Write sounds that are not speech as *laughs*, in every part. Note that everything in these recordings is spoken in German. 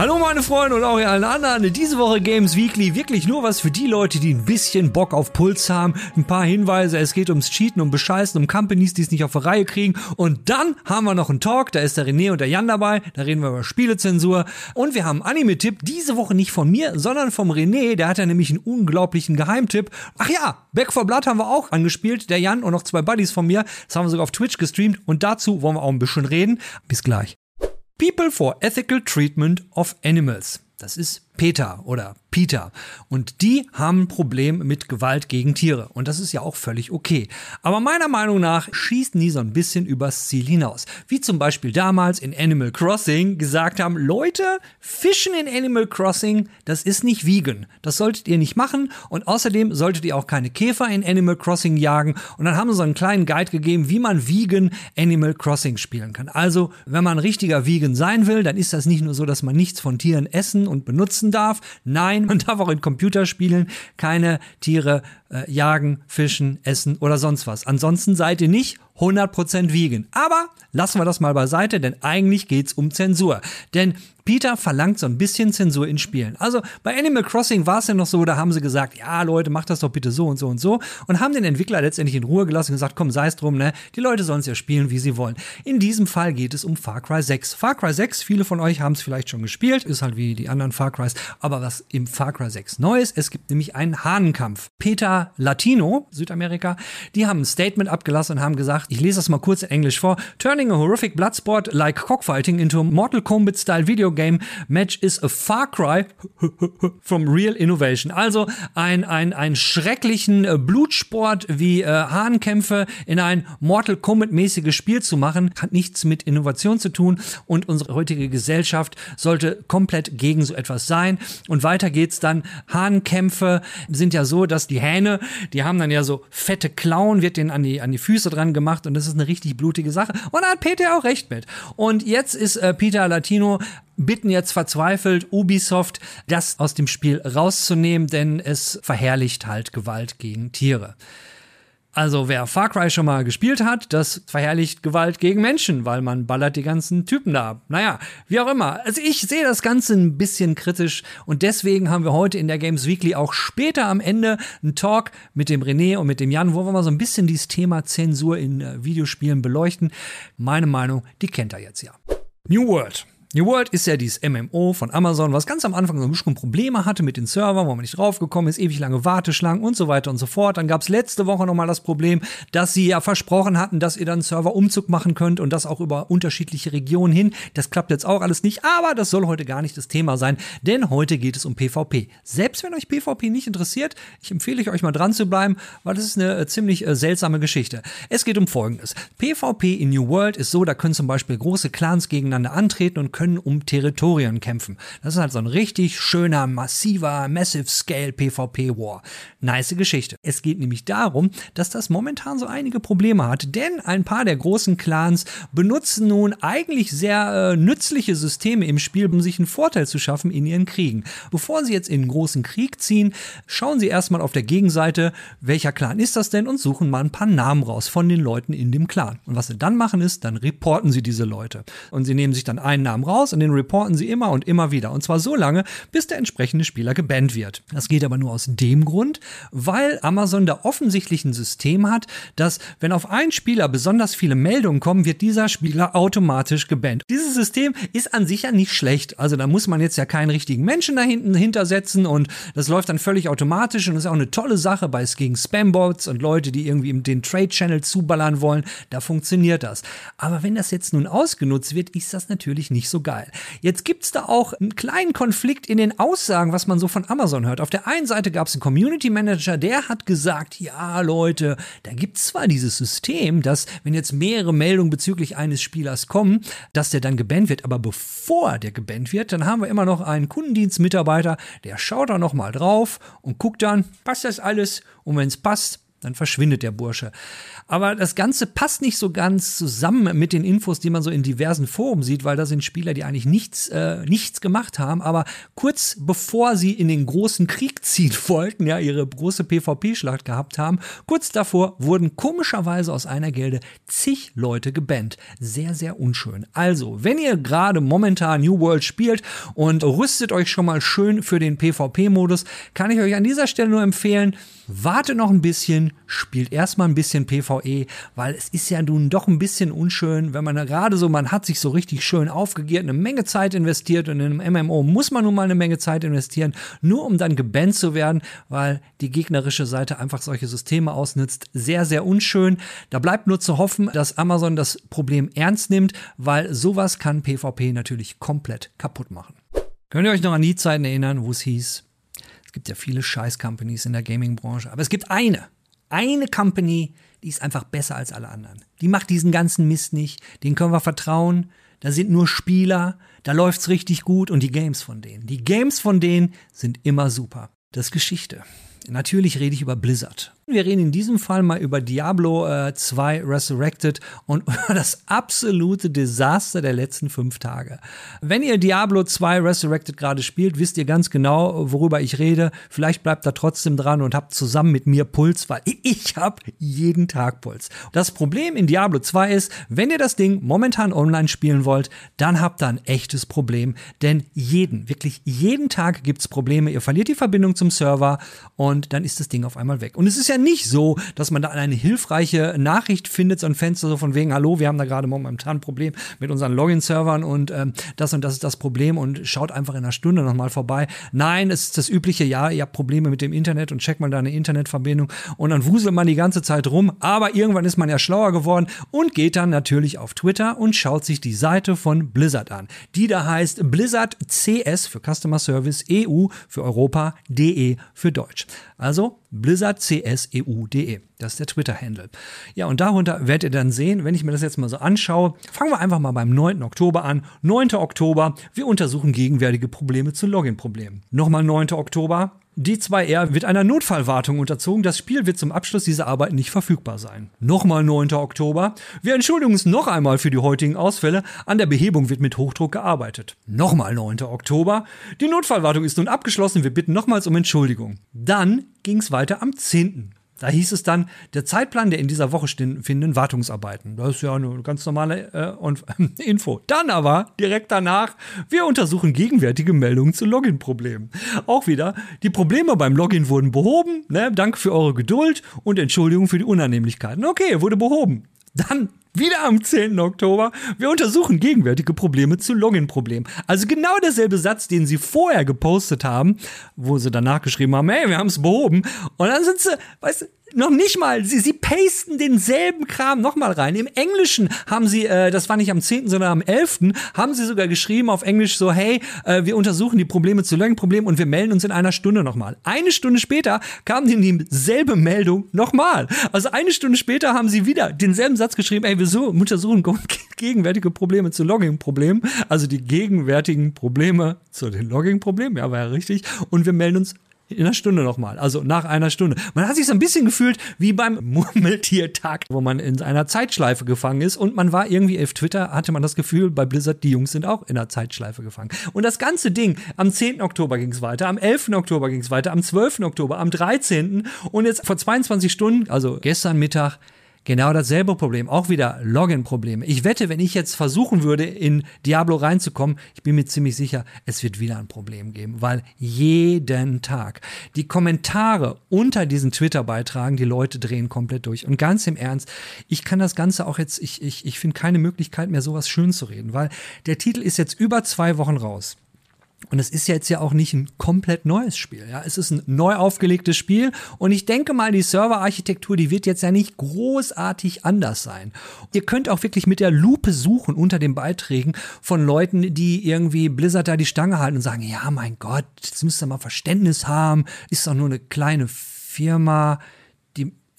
Hallo meine Freunde und auch ihr allen anderen. Diese Woche Games Weekly wirklich nur was für die Leute, die ein bisschen Bock auf Puls haben. Ein paar Hinweise, es geht ums Cheaten, um Bescheißen, um Companies, die es nicht auf die Reihe kriegen. Und dann haben wir noch einen Talk, da ist der René und der Jan dabei. Da reden wir über Spielezensur. Und wir haben Anime-Tipp, diese Woche nicht von mir, sondern vom René. Der hat ja nämlich einen unglaublichen Geheimtipp. Ach ja, Back for Blood haben wir auch angespielt. Der Jan und noch zwei Buddies von mir. Das haben wir sogar auf Twitch gestreamt. Und dazu wollen wir auch ein bisschen reden. Bis gleich. People for Ethical Treatment of Animals. Das ist Peter oder Peter. Und die haben ein Problem mit Gewalt gegen Tiere. Und das ist ja auch völlig okay. Aber meiner Meinung nach schießen die so ein bisschen übers Ziel hinaus. Wie zum Beispiel damals in Animal Crossing gesagt haben, Leute, Fischen in Animal Crossing, das ist nicht vegan. Das solltet ihr nicht machen. Und außerdem solltet ihr auch keine Käfer in Animal Crossing jagen. Und dann haben sie so einen kleinen Guide gegeben, wie man vegan Animal Crossing spielen kann. Also, wenn man richtiger vegan sein will, dann ist das nicht nur so, dass man nichts von Tieren essen und benutzen darf. Nein, Nein, man darf auch in Computerspielen keine Tiere äh, jagen, fischen, essen oder sonst was. Ansonsten seid ihr nicht 100% vegan. Aber lassen wir das mal beiseite, denn eigentlich geht's um Zensur. Denn Peter verlangt so ein bisschen Zensur in Spielen. Also bei Animal Crossing war es ja noch so, da haben sie gesagt, ja Leute, macht das doch bitte so und so und so und haben den Entwickler letztendlich in Ruhe gelassen und gesagt, komm, sei es drum, ne? Die Leute sollen es ja spielen, wie sie wollen. In diesem Fall geht es um Far Cry 6. Far Cry 6, viele von euch haben es vielleicht schon gespielt, ist halt wie die anderen Far Crys, aber was im Far Cry 6 neu ist, es gibt nämlich einen Hahnenkampf. Peter Latino, Südamerika, die haben ein Statement abgelassen und haben gesagt, ich lese das mal kurz in Englisch vor. Turning a horrific bloodsport like cockfighting into a Mortal Kombat style video game match is a far cry *laughs* from real innovation. Also ein, ein, ein schrecklichen äh, Blutsport wie äh, Hahnkämpfe in ein Mortal Kombat mäßiges Spiel zu machen, hat nichts mit Innovation zu tun und unsere heutige Gesellschaft sollte komplett gegen so etwas sein. Und weiter geht's dann. Hahnkämpfe sind ja so, dass die Hähne, die haben dann ja so fette Klauen, wird denen an die, an die Füße dran gemacht und das ist eine richtig blutige Sache. Und da hat Peter auch recht mit. Und jetzt ist äh, Peter Latino bitten jetzt verzweifelt Ubisoft, das aus dem Spiel rauszunehmen, denn es verherrlicht halt Gewalt gegen Tiere. Also wer Far Cry schon mal gespielt hat, das verherrlicht Gewalt gegen Menschen, weil man ballert die ganzen Typen da. Naja, wie auch immer. Also ich sehe das Ganze ein bisschen kritisch und deswegen haben wir heute in der Games Weekly auch später am Ende einen Talk mit dem René und mit dem Jan, wo wir mal so ein bisschen dieses Thema Zensur in äh, Videospielen beleuchten. Meine Meinung, die kennt er jetzt ja. New World. New World ist ja dieses MMO von Amazon, was ganz am Anfang so ein bisschen Probleme hatte mit den Servern, wo man nicht draufgekommen ist, ewig lange Warteschlangen und so weiter und so fort. Dann gab es letzte Woche nochmal das Problem, dass sie ja versprochen hatten, dass ihr dann Serverumzug machen könnt und das auch über unterschiedliche Regionen hin. Das klappt jetzt auch alles nicht, aber das soll heute gar nicht das Thema sein, denn heute geht es um PvP. Selbst wenn euch PvP nicht interessiert, ich empfehle euch mal dran zu bleiben, weil das ist eine äh, ziemlich äh, seltsame Geschichte. Es geht um Folgendes. PvP in New World ist so, da können zum Beispiel große Clans gegeneinander antreten und können um Territorien kämpfen. Das ist halt so ein richtig schöner, massiver, Massive Scale PvP War. Nice Geschichte. Es geht nämlich darum, dass das momentan so einige Probleme hat, denn ein paar der großen Clans benutzen nun eigentlich sehr äh, nützliche Systeme im Spiel, um sich einen Vorteil zu schaffen in ihren Kriegen. Bevor sie jetzt in einen großen Krieg ziehen, schauen sie erstmal auf der Gegenseite, welcher Clan ist das denn und suchen mal ein paar Namen raus von den Leuten in dem Clan. Und was sie dann machen ist, dann reporten sie diese Leute. Und sie nehmen sich dann einen Namen raus und den reporten sie immer und immer wieder. Und zwar so lange, bis der entsprechende Spieler gebannt wird. Das geht aber nur aus dem Grund, weil Amazon da offensichtlich ein System hat, dass wenn auf einen Spieler besonders viele Meldungen kommen, wird dieser Spieler automatisch gebannt. Dieses System ist an sich ja nicht schlecht. Also da muss man jetzt ja keinen richtigen Menschen da hinten hintersetzen und das läuft dann völlig automatisch und ist auch eine tolle Sache bei es gegen Spambots und Leute, die irgendwie den Trade Channel zuballern wollen. Da funktioniert das. Aber wenn das jetzt nun ausgenutzt wird, ist das natürlich nicht so geil. Jetzt gibt's da auch einen kleinen Konflikt in den Aussagen, was man so von Amazon hört. Auf der einen Seite gab's einen Community Manager, der hat gesagt, ja Leute, da gibt's zwar dieses System, dass wenn jetzt mehrere Meldungen bezüglich eines Spielers kommen, dass der dann gebannt wird, aber bevor der gebannt wird, dann haben wir immer noch einen Kundendienstmitarbeiter, der schaut da nochmal drauf und guckt dann, passt das alles? Und wenn es passt, dann verschwindet der Bursche. Aber das Ganze passt nicht so ganz zusammen mit den Infos, die man so in diversen Foren sieht, weil da sind Spieler, die eigentlich nichts, äh, nichts gemacht haben. Aber kurz bevor sie in den großen Krieg *laughs* ziehen wollten, ja, ihre große PvP-Schlacht gehabt haben, kurz davor wurden komischerweise aus einer Gilde zig Leute gebannt. Sehr, sehr unschön. Also, wenn ihr gerade momentan New World spielt und rüstet euch schon mal schön für den PvP-Modus, kann ich euch an dieser Stelle nur empfehlen, wartet noch ein bisschen, spielt erstmal ein bisschen PvE, weil es ist ja nun doch ein bisschen unschön, wenn man gerade so, man hat sich so richtig schön aufgegiert, eine Menge Zeit investiert und in einem MMO muss man nun mal eine Menge Zeit investieren, nur um dann gebannt zu werden, weil die gegnerische Seite einfach solche Systeme ausnutzt. Sehr, sehr unschön. Da bleibt nur zu hoffen, dass Amazon das Problem ernst nimmt, weil sowas kann PvP natürlich komplett kaputt machen. Könnt ihr euch noch an die Zeiten erinnern, wo es hieß, es gibt ja viele Scheiß-Companies in der Gaming-Branche, aber es gibt eine, eine Company, die ist einfach besser als alle anderen. Die macht diesen ganzen Mist nicht, denen können wir vertrauen. Da sind nur Spieler, da läuft's richtig gut und die Games von denen. Die Games von denen sind immer super. Das Geschichte. Natürlich rede ich über Blizzard. Wir reden in diesem Fall mal über Diablo äh, 2 Resurrected und *laughs* über das absolute Desaster der letzten fünf Tage. Wenn ihr Diablo 2 Resurrected gerade spielt, wisst ihr ganz genau, worüber ich rede. Vielleicht bleibt da trotzdem dran und habt zusammen mit mir Puls, weil *laughs* ich habe jeden Tag Puls. Das Problem in Diablo 2 ist, wenn ihr das Ding momentan online spielen wollt, dann habt ihr ein echtes Problem. Denn jeden, wirklich jeden Tag gibt's Probleme. Ihr verliert die Verbindung zum Server und dann ist das Ding auf einmal weg. Und es ist ja nicht so, dass man da eine hilfreiche Nachricht findet, so ein Fenster so von wegen, hallo, wir haben da gerade momentan ein Problem mit unseren Login-Servern und ähm, das und das ist das Problem und schaut einfach in einer Stunde nochmal vorbei. Nein, es ist das übliche, ja, ihr habt Probleme mit dem Internet und checkt mal da eine Internetverbindung und dann wuselt man die ganze Zeit rum, aber irgendwann ist man ja schlauer geworden und geht dann natürlich auf Twitter und schaut sich die Seite von Blizzard an, die da heißt Blizzard CS für Customer Service EU für Europa, DE für Deutsch. Also blizzardcseu.de. Das ist der Twitter-Handle. Ja, und darunter werdet ihr dann sehen, wenn ich mir das jetzt mal so anschaue, fangen wir einfach mal beim 9. Oktober an. 9. Oktober, wir untersuchen gegenwärtige Probleme zu Login-Problemen. Nochmal 9. Oktober, D2R wird einer Notfallwartung unterzogen. Das Spiel wird zum Abschluss dieser Arbeit nicht verfügbar sein. Nochmal 9. Oktober. Wir entschuldigen uns noch einmal für die heutigen Ausfälle. An der Behebung wird mit Hochdruck gearbeitet. Nochmal 9. Oktober. Die Notfallwartung ist nun abgeschlossen. Wir bitten nochmals um Entschuldigung. Dann ging es weiter am 10. Da hieß es dann, der Zeitplan der in dieser Woche finden Wartungsarbeiten. Das ist ja eine ganz normale äh, *laughs* Info. Dann aber direkt danach, wir untersuchen gegenwärtige Meldungen zu Login-Problemen. Auch wieder, die Probleme beim Login wurden behoben. Ne? Danke für eure Geduld und Entschuldigung für die Unannehmlichkeiten. Okay, wurde behoben. Dann wieder am 10. Oktober. Wir untersuchen gegenwärtige Probleme zu Login-Problemen. Also genau derselbe Satz, den sie vorher gepostet haben, wo sie danach geschrieben haben, hey, wir haben es behoben. Und dann sind sie, weißt du, noch nicht mal, sie, sie pasten denselben Kram nochmal rein. Im Englischen haben sie, äh, das war nicht am 10., sondern am 11., haben sie sogar geschrieben auf Englisch so, hey, äh, wir untersuchen die Probleme zu Learning-Problemen und wir melden uns in einer Stunde nochmal. Eine Stunde später kam ihnen dieselbe Meldung nochmal. Also eine Stunde später haben sie wieder denselben Satz geschrieben, ey, wir untersuchen gegenwärtige Probleme zu Logging-Problemen, also die gegenwärtigen Probleme zu den Logging-Problemen, ja, war ja richtig, und wir melden uns in einer Stunde nochmal, also nach einer Stunde. Man hat sich so ein bisschen gefühlt wie beim *laughs* Murmeltiertag, wo man in einer Zeitschleife gefangen ist und man war irgendwie auf Twitter, hatte man das Gefühl, bei Blizzard, die Jungs sind auch in einer Zeitschleife gefangen. Und das ganze Ding, am 10. Oktober ging es weiter, am 11. Oktober ging es weiter, am 12. Oktober, am 13. und jetzt vor 22 Stunden, also gestern Mittag, Genau dasselbe Problem, auch wieder Login-Probleme. Ich wette, wenn ich jetzt versuchen würde, in Diablo reinzukommen, ich bin mir ziemlich sicher, es wird wieder ein Problem geben, weil jeden Tag die Kommentare unter diesen Twitter-Beitragen, die Leute drehen komplett durch. Und ganz im Ernst, ich kann das Ganze auch jetzt, ich, ich, ich finde keine Möglichkeit mehr, sowas schön zu reden, weil der Titel ist jetzt über zwei Wochen raus. Und es ist jetzt ja auch nicht ein komplett neues Spiel. Ja, es ist ein neu aufgelegtes Spiel. Und ich denke mal, die Serverarchitektur, die wird jetzt ja nicht großartig anders sein. Ihr könnt auch wirklich mit der Lupe suchen unter den Beiträgen von Leuten, die irgendwie Blizzard da die Stange halten und sagen, ja, mein Gott, jetzt müsst ihr mal Verständnis haben. Ist doch nur eine kleine Firma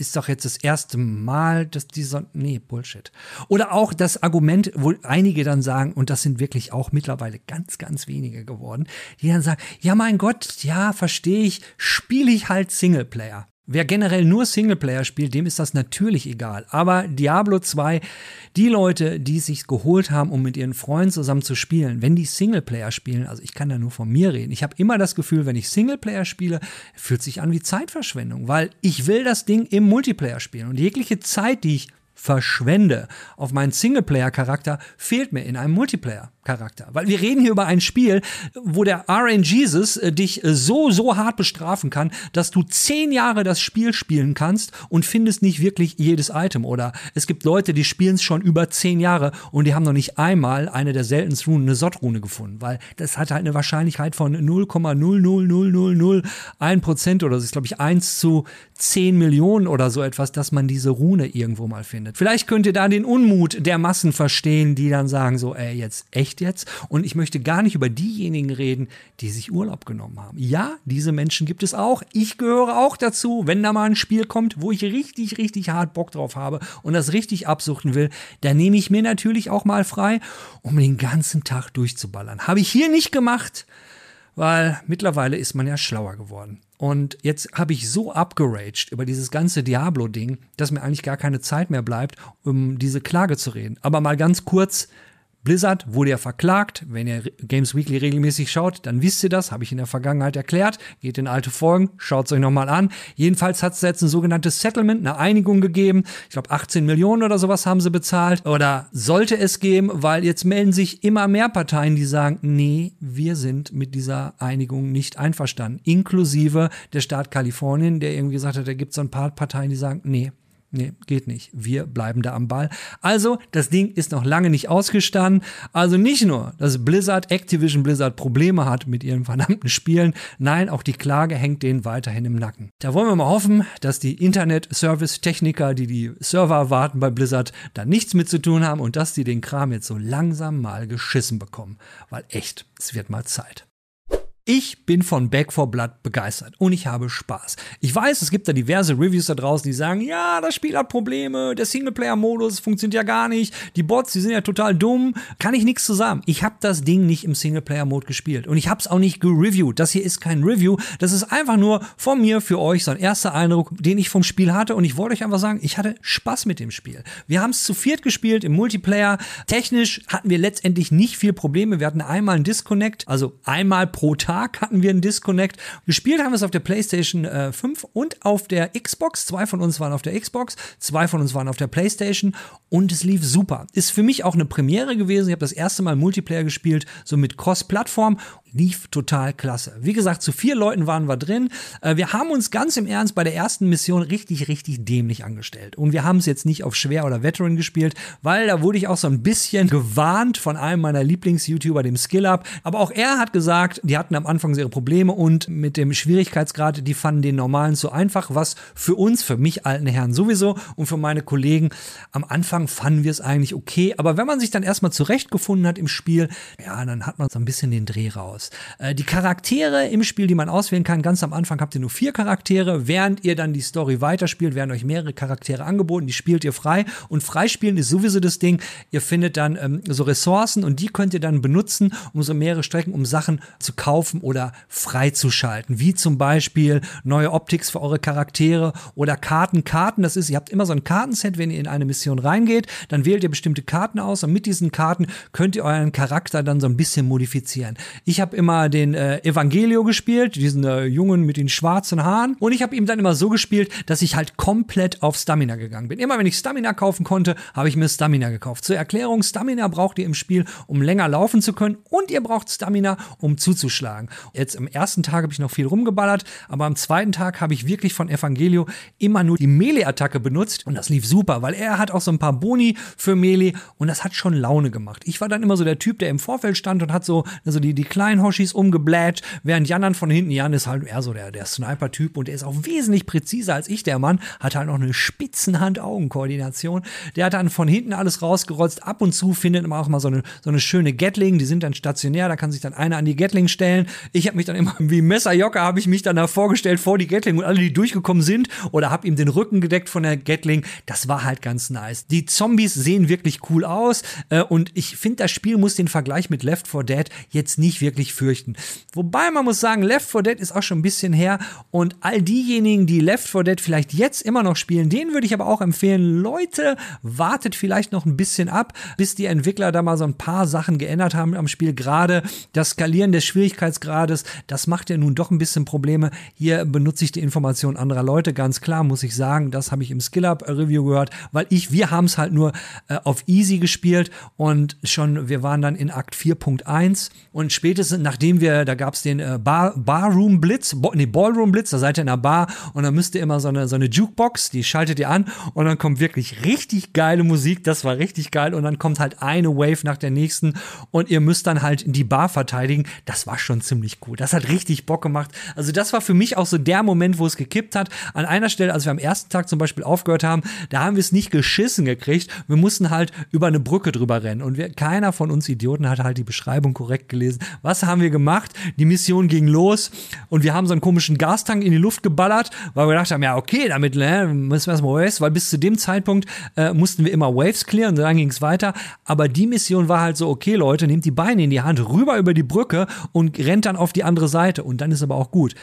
ist doch jetzt das erste Mal, dass dieser, nee, Bullshit. Oder auch das Argument, wo einige dann sagen, und das sind wirklich auch mittlerweile ganz, ganz wenige geworden, die dann sagen, ja mein Gott, ja, verstehe ich, spiele ich halt Singleplayer. Wer generell nur Singleplayer spielt, dem ist das natürlich egal. Aber Diablo 2, die Leute, die es sich geholt haben, um mit ihren Freunden zusammen zu spielen, wenn die Singleplayer spielen, also ich kann da nur von mir reden, ich habe immer das Gefühl, wenn ich Singleplayer spiele, fühlt sich an wie Zeitverschwendung, weil ich will das Ding im Multiplayer spielen und jegliche Zeit, die ich verschwende auf meinen Singleplayer-Charakter, fehlt mir in einem Multiplayer. Charakter. Weil wir reden hier über ein Spiel, wo der RNGesus äh, dich äh, so, so hart bestrafen kann, dass du zehn Jahre das Spiel spielen kannst und findest nicht wirklich jedes Item. Oder es gibt Leute, die spielen es schon über zehn Jahre und die haben noch nicht einmal eine der seltensten Runen, eine Sot-Rune gefunden. Weil das hat halt eine Wahrscheinlichkeit von 0,00001 Prozent oder. Das ist, glaube ich, 1 zu 10 Millionen oder so etwas, dass man diese Rune irgendwo mal findet. Vielleicht könnt ihr da den Unmut der Massen verstehen, die dann sagen so, ey, jetzt echt jetzt? Und ich möchte gar nicht über diejenigen reden, die sich Urlaub genommen haben. Ja, diese Menschen gibt es auch. Ich gehöre auch dazu. Wenn da mal ein Spiel kommt, wo ich richtig, richtig hart Bock drauf habe und das richtig absuchten will, dann nehme ich mir natürlich auch mal frei, um den ganzen Tag durchzuballern. Habe ich hier nicht gemacht, weil mittlerweile ist man ja schlauer geworden. Und jetzt habe ich so abgeraged über dieses ganze Diablo-Ding, dass mir eigentlich gar keine Zeit mehr bleibt, um diese Klage zu reden. Aber mal ganz kurz, Blizzard wurde ja verklagt. Wenn ihr Games Weekly regelmäßig schaut, dann wisst ihr das. Habe ich in der Vergangenheit erklärt. Geht in alte Folgen, schaut es euch nochmal an. Jedenfalls hat es jetzt ein sogenanntes Settlement, eine Einigung gegeben. Ich glaube, 18 Millionen oder sowas haben sie bezahlt. Oder sollte es geben, weil jetzt melden sich immer mehr Parteien, die sagen, nee, wir sind mit dieser Einigung nicht einverstanden. Inklusive der Staat Kalifornien, der irgendwie gesagt hat, da gibt es so ein paar Parteien, die sagen, nee, Nee, geht nicht. Wir bleiben da am Ball. Also, das Ding ist noch lange nicht ausgestanden. Also nicht nur, dass Blizzard, Activision Blizzard Probleme hat mit ihren verdammten Spielen. Nein, auch die Klage hängt denen weiterhin im Nacken. Da wollen wir mal hoffen, dass die Internet-Service-Techniker, die die Server warten bei Blizzard, da nichts mit zu tun haben und dass die den Kram jetzt so langsam mal geschissen bekommen. Weil echt, es wird mal Zeit. Ich bin von Back for Blood begeistert und ich habe Spaß. Ich weiß, es gibt da diverse Reviews da draußen, die sagen, ja, das Spiel hat Probleme, der Singleplayer-Modus funktioniert ja gar nicht, die Bots, die sind ja total dumm. Kann ich nichts zusammen. Ich habe das Ding nicht im Singleplayer-Mode gespielt und ich habe es auch nicht gereviewt. Das hier ist kein Review, das ist einfach nur von mir für euch so ein erster Eindruck, den ich vom Spiel hatte und ich wollte euch einfach sagen, ich hatte Spaß mit dem Spiel. Wir haben es zu viert gespielt im Multiplayer. Technisch hatten wir letztendlich nicht viel Probleme. Wir hatten einmal einen Disconnect, also einmal pro Tag Tag hatten wir einen Disconnect. Gespielt haben wir es auf der PlayStation äh, 5 und auf der Xbox. Zwei von uns waren auf der Xbox, zwei von uns waren auf der PlayStation und es lief super. Ist für mich auch eine Premiere gewesen. Ich habe das erste Mal Multiplayer gespielt, so mit Cross-Plattform lief total klasse. Wie gesagt, zu vier Leuten waren wir drin. Äh, wir haben uns ganz im Ernst bei der ersten Mission richtig, richtig dämlich angestellt. Und wir haben es jetzt nicht auf schwer oder Veteran gespielt, weil da wurde ich auch so ein bisschen gewarnt von einem meiner Lieblings-YouTuber, dem SkillUp. Aber auch er hat gesagt, die hatten am Anfang ihre Probleme und mit dem Schwierigkeitsgrad, die fanden den normalen zu einfach, was für uns, für mich alten Herren sowieso und für meine Kollegen am Anfang fanden wir es eigentlich okay. Aber wenn man sich dann erstmal zurechtgefunden hat im Spiel, ja, dann hat man so ein bisschen den Dreh raus aus. Äh, die Charaktere im Spiel, die man auswählen kann, ganz am Anfang habt ihr nur vier Charaktere. Während ihr dann die Story weiterspielt, werden euch mehrere Charaktere angeboten. Die spielt ihr frei. Und freispielen ist sowieso das Ding. Ihr findet dann ähm, so Ressourcen und die könnt ihr dann benutzen, um so mehrere Strecken, um Sachen zu kaufen oder freizuschalten. Wie zum Beispiel neue Optics für eure Charaktere oder Karten. Karten, das ist, ihr habt immer so ein Kartenset, wenn ihr in eine Mission reingeht, dann wählt ihr bestimmte Karten aus und mit diesen Karten könnt ihr euren Charakter dann so ein bisschen modifizieren. Ich habe habe immer den äh, Evangelio gespielt, diesen äh, Jungen mit den schwarzen Haaren. Und ich habe ihm dann immer so gespielt, dass ich halt komplett auf Stamina gegangen bin. Immer wenn ich Stamina kaufen konnte, habe ich mir Stamina gekauft. Zur Erklärung, Stamina braucht ihr im Spiel, um länger laufen zu können. Und ihr braucht Stamina, um zuzuschlagen. Jetzt am ersten Tag habe ich noch viel rumgeballert, aber am zweiten Tag habe ich wirklich von Evangelio immer nur die Melee-Attacke benutzt. Und das lief super, weil er hat auch so ein paar Boni für Melee und das hat schon Laune gemacht. Ich war dann immer so der Typ, der im Vorfeld stand und hat so also die, die kleinen Sternhoshis umgeblätscht, während Jan dann von hinten, Jan ist halt eher so der, der Sniper-Typ und der ist auch wesentlich präziser als ich, der Mann, hat halt noch eine Spitzenhand-Augen-Koordination. Der hat dann von hinten alles rausgerotzt. Ab und zu findet man auch mal so eine, so eine schöne Gatling, die sind dann stationär, da kann sich dann einer an die Gatling stellen. Ich habe mich dann immer *laughs* wie Messerjocker habe ich mich dann da vorgestellt vor die Gatling und alle, die durchgekommen sind oder habe ihm den Rücken gedeckt von der Gatling. Das war halt ganz nice. Die Zombies sehen wirklich cool aus äh, und ich finde, das Spiel muss den Vergleich mit Left 4 Dead jetzt nicht wirklich fürchten. Wobei man muss sagen, Left 4 Dead ist auch schon ein bisschen her und all diejenigen, die Left 4 Dead vielleicht jetzt immer noch spielen, denen würde ich aber auch empfehlen, Leute, wartet vielleicht noch ein bisschen ab, bis die Entwickler da mal so ein paar Sachen geändert haben am Spiel. Gerade das Skalieren des Schwierigkeitsgrades, das macht ja nun doch ein bisschen Probleme. Hier benutze ich die Informationen anderer Leute, ganz klar, muss ich sagen. Das habe ich im Skill-Up-Review gehört, weil ich, wir haben es halt nur äh, auf Easy gespielt und schon, wir waren dann in Akt 4.1 und spätestens nachdem wir, da gab es den äh, Bar, Barroom Blitz, Bo, nee, Ballroom Blitz, da seid ihr in einer Bar und dann müsst ihr immer so eine, so eine Jukebox, die schaltet ihr an und dann kommt wirklich richtig geile Musik, das war richtig geil und dann kommt halt eine Wave nach der nächsten und ihr müsst dann halt die Bar verteidigen. Das war schon ziemlich cool. Das hat richtig Bock gemacht. Also das war für mich auch so der Moment, wo es gekippt hat. An einer Stelle, als wir am ersten Tag zum Beispiel aufgehört haben, da haben wir es nicht geschissen gekriegt. Wir mussten halt über eine Brücke drüber rennen und wir, keiner von uns Idioten hat halt die Beschreibung korrekt gelesen. Was haben wir gemacht? Die Mission ging los und wir haben so einen komischen Gastank in die Luft geballert, weil wir gedacht haben, ja okay, damit ne, müssen wir erstmal Waves, weil bis zu dem Zeitpunkt äh, mussten wir immer Waves clearen und dann ging es weiter. Aber die Mission war halt so, okay Leute, nehmt die Beine in die Hand, rüber über die Brücke und rennt dann auf die andere Seite und dann ist aber auch gut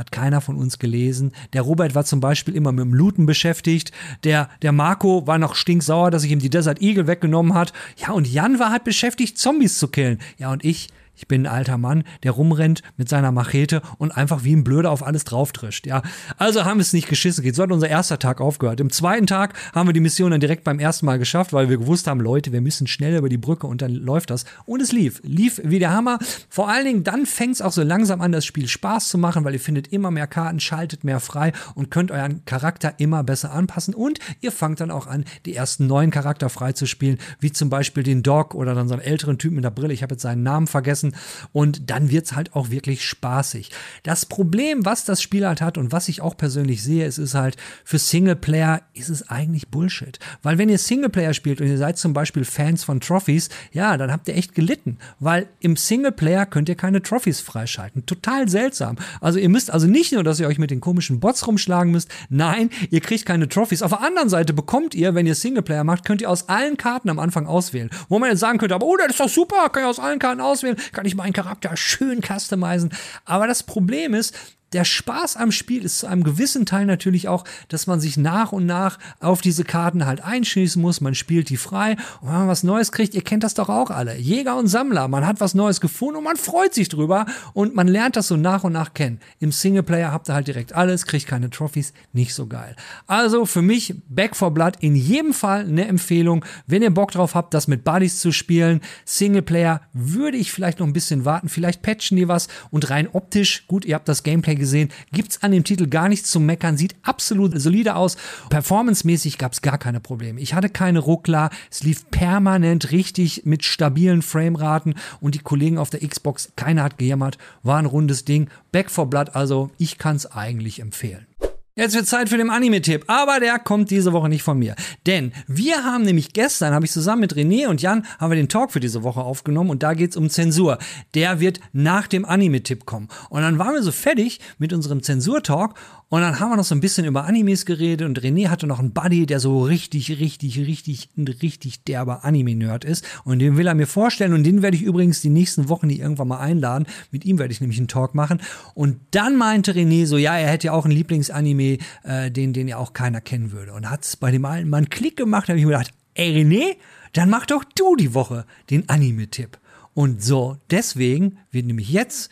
hat keiner von uns gelesen. Der Robert war zum Beispiel immer mit dem Looten beschäftigt. Der, der Marco war noch stinksauer, dass ich ihm die Desert Eagle weggenommen hat. Ja, und Jan war halt beschäftigt, Zombies zu killen. Ja, und ich, ich bin ein alter Mann, der rumrennt mit seiner Machete und einfach wie ein Blöder auf alles draufdrischt. Ja, also haben wir es nicht geschissen. Geht so hat unser erster Tag aufgehört. Im zweiten Tag haben wir die Mission dann direkt beim ersten Mal geschafft, weil wir gewusst haben, Leute, wir müssen schnell über die Brücke und dann läuft das. Und es lief, lief wie der Hammer. Vor allen Dingen dann fängt es auch so langsam an, das Spiel Spaß zu machen, weil ihr findet immer mehr Karten, schaltet mehr frei und könnt euren Charakter immer besser anpassen. Und ihr fangt dann auch an, die ersten neuen Charakter frei zu spielen, wie zum Beispiel den Dog oder dann so einen älteren Typen mit der Brille. Ich habe jetzt seinen Namen vergessen und dann wird es halt auch wirklich spaßig. Das Problem, was das Spiel halt hat und was ich auch persönlich sehe, es ist halt, für Singleplayer ist es eigentlich Bullshit. Weil wenn ihr Singleplayer spielt und ihr seid zum Beispiel Fans von Trophies, ja, dann habt ihr echt gelitten. Weil im Singleplayer könnt ihr keine Trophies freischalten. Total seltsam. Also ihr müsst also nicht nur, dass ihr euch mit den komischen Bots rumschlagen müsst, nein, ihr kriegt keine Trophies. Auf der anderen Seite bekommt ihr, wenn ihr Singleplayer macht, könnt ihr aus allen Karten am Anfang auswählen. Wo man jetzt sagen könnte, aber oh, das ist doch super, kann ich aus allen Karten auswählen, kann ich meinen Charakter schön customizen. Aber das Problem ist, der Spaß am Spiel ist zu einem gewissen Teil natürlich auch, dass man sich nach und nach auf diese Karten halt einschließen muss. Man spielt die frei und wenn man was Neues kriegt, ihr kennt das doch auch alle. Jäger und Sammler, man hat was Neues gefunden und man freut sich drüber und man lernt das so nach und nach kennen. Im Singleplayer habt ihr halt direkt alles, kriegt keine Trophys, nicht so geil. Also für mich Back for Blood in jedem Fall eine Empfehlung. Wenn ihr Bock drauf habt, das mit Buddies zu spielen, Singleplayer würde ich vielleicht noch ein bisschen warten. Vielleicht patchen die was und rein optisch, gut, ihr habt das Gameplay gesehen, gibt's an dem Titel gar nichts zu meckern, sieht absolut solide aus. Performancemäßig gab's gar keine Probleme. Ich hatte keine Ruckler, es lief permanent richtig mit stabilen Frameraten und die Kollegen auf der Xbox, keiner hat gejammert, war ein rundes Ding. Back for Blood, also ich kann's eigentlich empfehlen. Jetzt wird Zeit für den Anime-Tipp, aber der kommt diese Woche nicht von mir. Denn wir haben nämlich gestern, habe ich zusammen mit René und Jan, haben wir den Talk für diese Woche aufgenommen und da geht's um Zensur. Der wird nach dem Anime-Tipp kommen. Und dann waren wir so fertig mit unserem Zensur-Talk und dann haben wir noch so ein bisschen über Animes geredet und René hatte noch einen Buddy, der so richtig, richtig, richtig, richtig derber Anime-Nerd ist. Und den will er mir vorstellen und den werde ich übrigens die nächsten Wochen hier irgendwann mal einladen. Mit ihm werde ich nämlich einen Talk machen. Und dann meinte René so, ja, er hätte ja auch einen Lieblingsanime, äh, den, den ja auch keiner kennen würde. Und hat es bei dem alten Mann Klick gemacht, da habe ich mir gedacht, ey René, dann mach doch du die Woche den Anime-Tipp. Und so, deswegen wird nämlich jetzt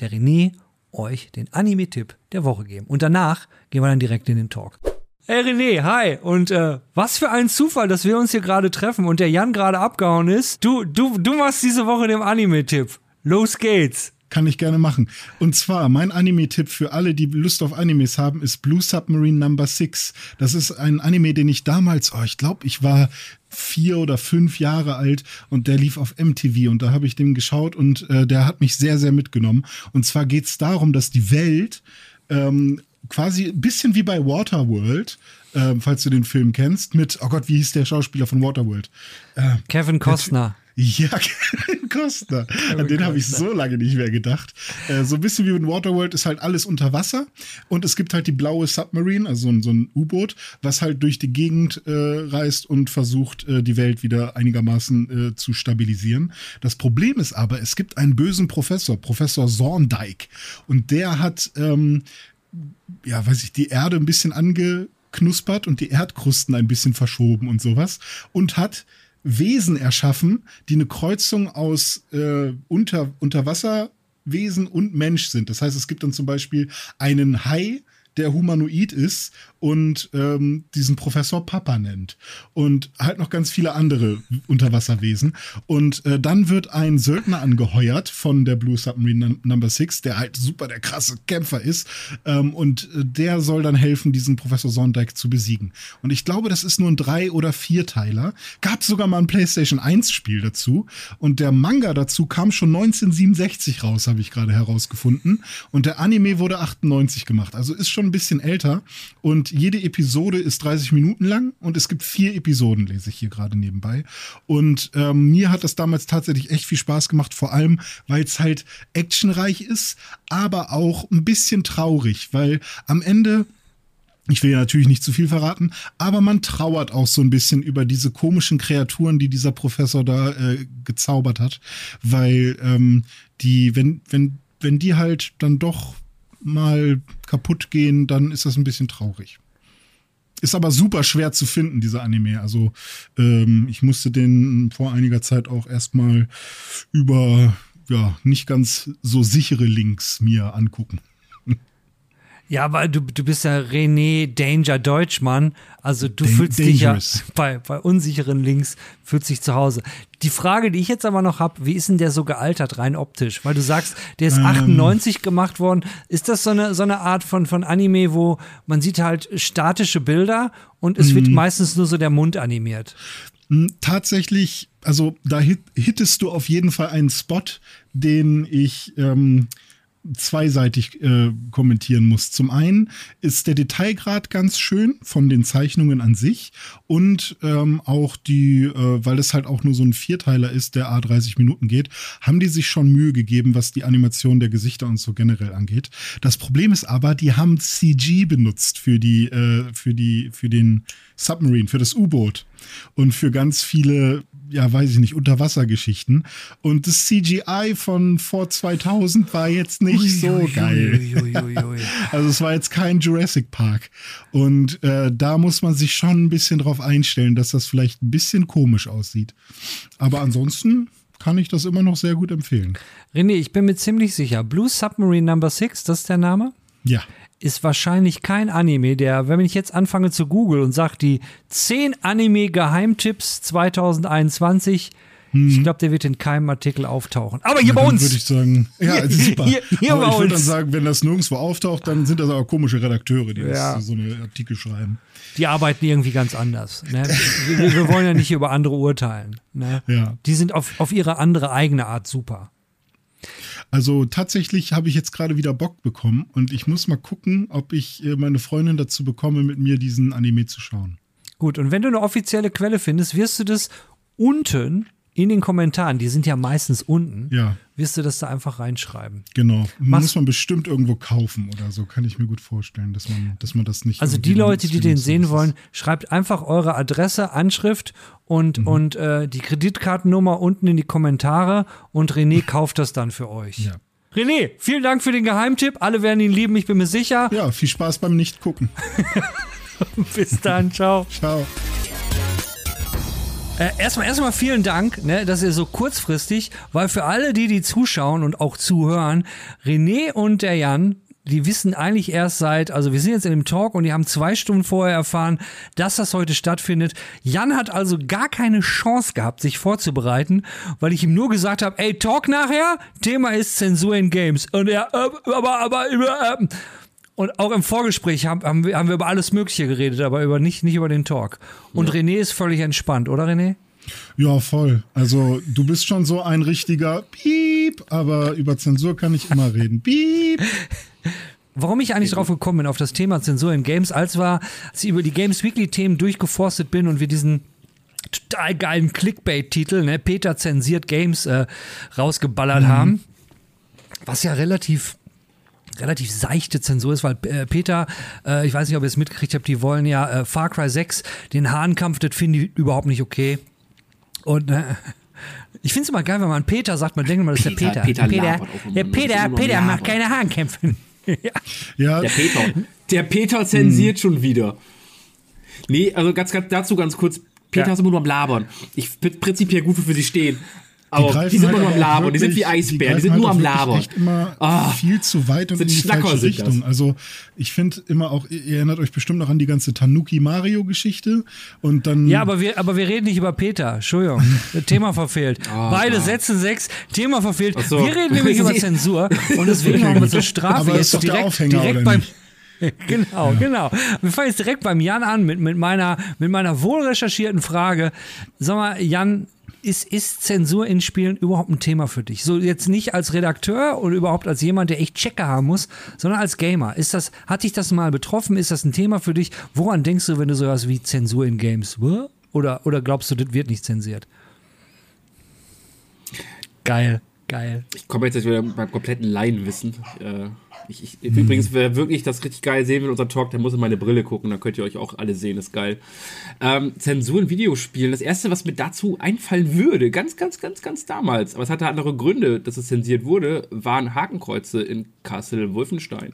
der René euch den Anime-Tipp der Woche geben. Und danach gehen wir dann direkt in den Talk. Hey René, hi. Und äh, was für ein Zufall, dass wir uns hier gerade treffen und der Jan gerade abgehauen ist. Du, du, du machst diese Woche den Anime-Tipp. Los geht's. Kann ich gerne machen. Und zwar, mein Anime-Tipp für alle, die Lust auf Animes haben, ist Blue Submarine Number 6. Das ist ein Anime, den ich damals, oh, ich glaube, ich war vier oder fünf Jahre alt und der lief auf MTV und da habe ich den geschaut und äh, der hat mich sehr, sehr mitgenommen. Und zwar geht es darum, dass die Welt ähm, quasi ein bisschen wie bei Waterworld, äh, falls du den Film kennst, mit, oh Gott, wie hieß der Schauspieler von Waterworld? Äh, Kevin Costner. Ja, *laughs* Kevin Costner. An den habe ich so lange nicht mehr gedacht. Äh, so ein bisschen wie in Waterworld ist halt alles unter Wasser und es gibt halt die blaue Submarine, also so ein, so ein U-Boot, was halt durch die Gegend äh, reist und versucht, äh, die Welt wieder einigermaßen äh, zu stabilisieren. Das Problem ist aber, es gibt einen bösen Professor, Professor Zorndike, und der hat, ähm, ja, weiß ich, die Erde ein bisschen angeknuspert und die Erdkrusten ein bisschen verschoben und sowas und hat Wesen erschaffen, die eine Kreuzung aus äh, unter, Unterwasserwesen und Mensch sind. Das heißt, es gibt dann zum Beispiel einen Hai, der humanoid ist und ähm, diesen Professor Papa nennt. Und halt noch ganz viele andere Unterwasserwesen. Und äh, dann wird ein Söldner angeheuert von der Blue Submarine Number 6, der halt super der krasse Kämpfer ist. Ähm, und äh, der soll dann helfen, diesen Professor Sondike zu besiegen. Und ich glaube, das ist nur ein Drei- oder Vierteiler. Gab sogar mal ein PlayStation 1-Spiel dazu. Und der Manga dazu kam schon 1967 raus, habe ich gerade herausgefunden. Und der Anime wurde 98 gemacht. Also ist schon ein bisschen älter. Und jede Episode ist 30 Minuten lang und es gibt vier Episoden, lese ich hier gerade nebenbei. Und ähm, mir hat das damals tatsächlich echt viel Spaß gemacht, vor allem, weil es halt actionreich ist, aber auch ein bisschen traurig, weil am Ende ich will ja natürlich nicht zu viel verraten, aber man trauert auch so ein bisschen über diese komischen Kreaturen, die dieser Professor da äh, gezaubert hat, weil ähm, die, wenn, wenn, wenn die halt dann doch mal kaputt gehen, dann ist das ein bisschen traurig. Ist aber super schwer zu finden, dieser Anime. Also ähm, ich musste den vor einiger Zeit auch erstmal über ja nicht ganz so sichere Links mir angucken. Ja, weil du, du bist ja René Danger Deutschmann. Also du Dan fühlst dangerous. dich ja *laughs* bei, bei unsicheren Links, fühlst dich zu Hause. Die Frage, die ich jetzt aber noch habe, wie ist denn der so gealtert, rein optisch? Weil du sagst, der ist ähm. 98 gemacht worden. Ist das so eine, so eine Art von, von Anime, wo man sieht halt statische Bilder und es mhm. wird meistens nur so der Mund animiert? Hm, tatsächlich, also da hit, hittest du auf jeden Fall einen Spot, den ich ähm, zweiseitig äh, kommentieren muss. Zum einen ist der Detailgrad ganz schön von den Zeichnungen an sich und ähm, auch die, äh, weil es halt auch nur so ein Vierteiler ist, der A30 Minuten geht, haben die sich schon Mühe gegeben, was die Animation der Gesichter und so generell angeht. Das Problem ist aber, die haben CG benutzt für die, äh, für die, für den Submarine, für das U-Boot und für ganz viele, ja, weiß ich nicht, Unterwassergeschichten. Und das CGI von vor 2000 war jetzt nicht ui, so ui, geil. Ui, *laughs* also es war jetzt kein Jurassic Park. Und äh, da muss man sich schon ein bisschen drauf einstellen, dass das vielleicht ein bisschen komisch aussieht. Aber ansonsten kann ich das immer noch sehr gut empfehlen. René, ich bin mir ziemlich sicher, Blue Submarine Number 6, das ist der Name? Ja ist wahrscheinlich kein Anime, der, wenn ich jetzt anfange zu googeln und sage, die 10 Anime-Geheimtipps 2021, hm. ich glaube, der wird in keinem Artikel auftauchen. Aber hier ja, bei uns. würde ich sagen, ja, hier, super. Hier, hier aber ich würde dann sagen, wenn das nirgendwo auftaucht, dann sind das aber komische Redakteure, die ja. so eine Artikel schreiben. Die arbeiten irgendwie ganz anders. Ne? wir, wir, wollen ja nicht über andere urteilen. Ne? Ja. Die sind auf, auf ihre andere eigene Art super. Also tatsächlich habe ich jetzt gerade wieder Bock bekommen und ich muss mal gucken, ob ich äh, meine Freundin dazu bekomme, mit mir diesen Anime zu schauen. Gut, und wenn du eine offizielle Quelle findest, wirst du das unten in den Kommentaren, die sind ja meistens unten, ja. wirst du das da einfach reinschreiben. Genau. Machst Muss man bestimmt irgendwo kaufen oder so, kann ich mir gut vorstellen, dass man, dass man das nicht. Also die Leute, die den sehen wollen, schreibt einfach eure Adresse, Anschrift und, mhm. und äh, die Kreditkartennummer unten in die Kommentare und René *laughs* kauft das dann für euch. Ja. René, vielen Dank für den Geheimtipp. Alle werden ihn lieben, ich bin mir sicher. Ja, viel Spaß beim Nicht-Gucken. *laughs* Bis dann, ciao. Ciao. Äh, erstmal, erstmal vielen Dank, ne, dass ihr so kurzfristig, weil für alle, die die zuschauen und auch zuhören, René und der Jan, die wissen eigentlich erst seit, also wir sind jetzt in dem Talk und die haben zwei Stunden vorher erfahren, dass das heute stattfindet. Jan hat also gar keine Chance gehabt, sich vorzubereiten, weil ich ihm nur gesagt habe, ey, Talk nachher, Thema ist Zensur in Games. Und er, äh, aber, aber, äh, und auch im Vorgespräch haben, haben, wir, haben wir über alles Mögliche geredet, aber über nicht, nicht über den Talk. Und ja. René ist völlig entspannt, oder René? Ja, voll. Also du bist schon so ein richtiger Piep, aber über Zensur kann ich immer reden. Piep. *laughs* Warum ich eigentlich drauf gekommen bin, auf das Thema Zensur in Games, als war, als ich über die Games Weekly Themen durchgeforstet bin und wir diesen total geilen Clickbait-Titel, ne, Peter zensiert Games, äh, rausgeballert mhm. haben. Was ja relativ relativ seichte Zensur ist, weil äh, Peter, äh, ich weiß nicht, ob ihr es mitgekriegt habt, die wollen ja äh, Far Cry 6, den Hahnkampf, das finde ich überhaupt nicht okay. Und äh, ich finde es immer geil, wenn man Peter sagt, man denkt immer, das ist der Peter. Peter, Peter, der Peter, Peter macht keine Hahnkämpfe. *laughs* ja. ja. Der Peter. Der Peter zensiert hm. schon wieder. Nee, also ganz, ganz dazu ganz kurz. Peter ja. ist immer nur am Labern. Ich bin prinzipiell gut, wofür sie stehen. Aber die, die sind halt nur am Labern, die sind wie Eisbären, die, die sind halt nur am Labern. echt immer oh, viel zu weit und in die falsche Richtung. Also ich finde immer auch, ihr erinnert euch bestimmt noch an die ganze Tanuki-Mario-Geschichte und dann... Ja, aber wir, aber wir reden nicht über Peter, Entschuldigung, *laughs* Thema verfehlt. Oh, Beide. Sätze sechs, Thema verfehlt. So. Wir reden nämlich *laughs* über Zensur und deswegen haben wir zur *laughs* Strafe aber jetzt direkt, Aufhänger, direkt beim... genau, ja. genau. Wir fangen jetzt direkt beim Jan an mit, mit, meiner, mit meiner wohl recherchierten Frage. Sag mal, Jan, ist, ist Zensur in Spielen überhaupt ein Thema für dich? So jetzt nicht als Redakteur oder überhaupt als jemand, der echt Checker haben muss, sondern als Gamer. Ist das, hat dich das mal betroffen? Ist das ein Thema für dich? Woran denkst du, wenn du sowas wie Zensur in Games? Oder, oder glaubst du, das wird nicht zensiert? Geil, geil. Ich komme jetzt wieder mit meinem kompletten Laienwissen. Äh ich, ich, hm. Übrigens, wer wirklich das richtig geil sehen will, unser Talk, der muss in meine Brille gucken, dann könnt ihr euch auch alle sehen, ist geil. Ähm, Zensur in Videospielen, das erste, was mir dazu einfallen würde, ganz, ganz, ganz, ganz damals, aber es hatte andere Gründe, dass es zensiert wurde, waren Hakenkreuze in Castle Wolfenstein.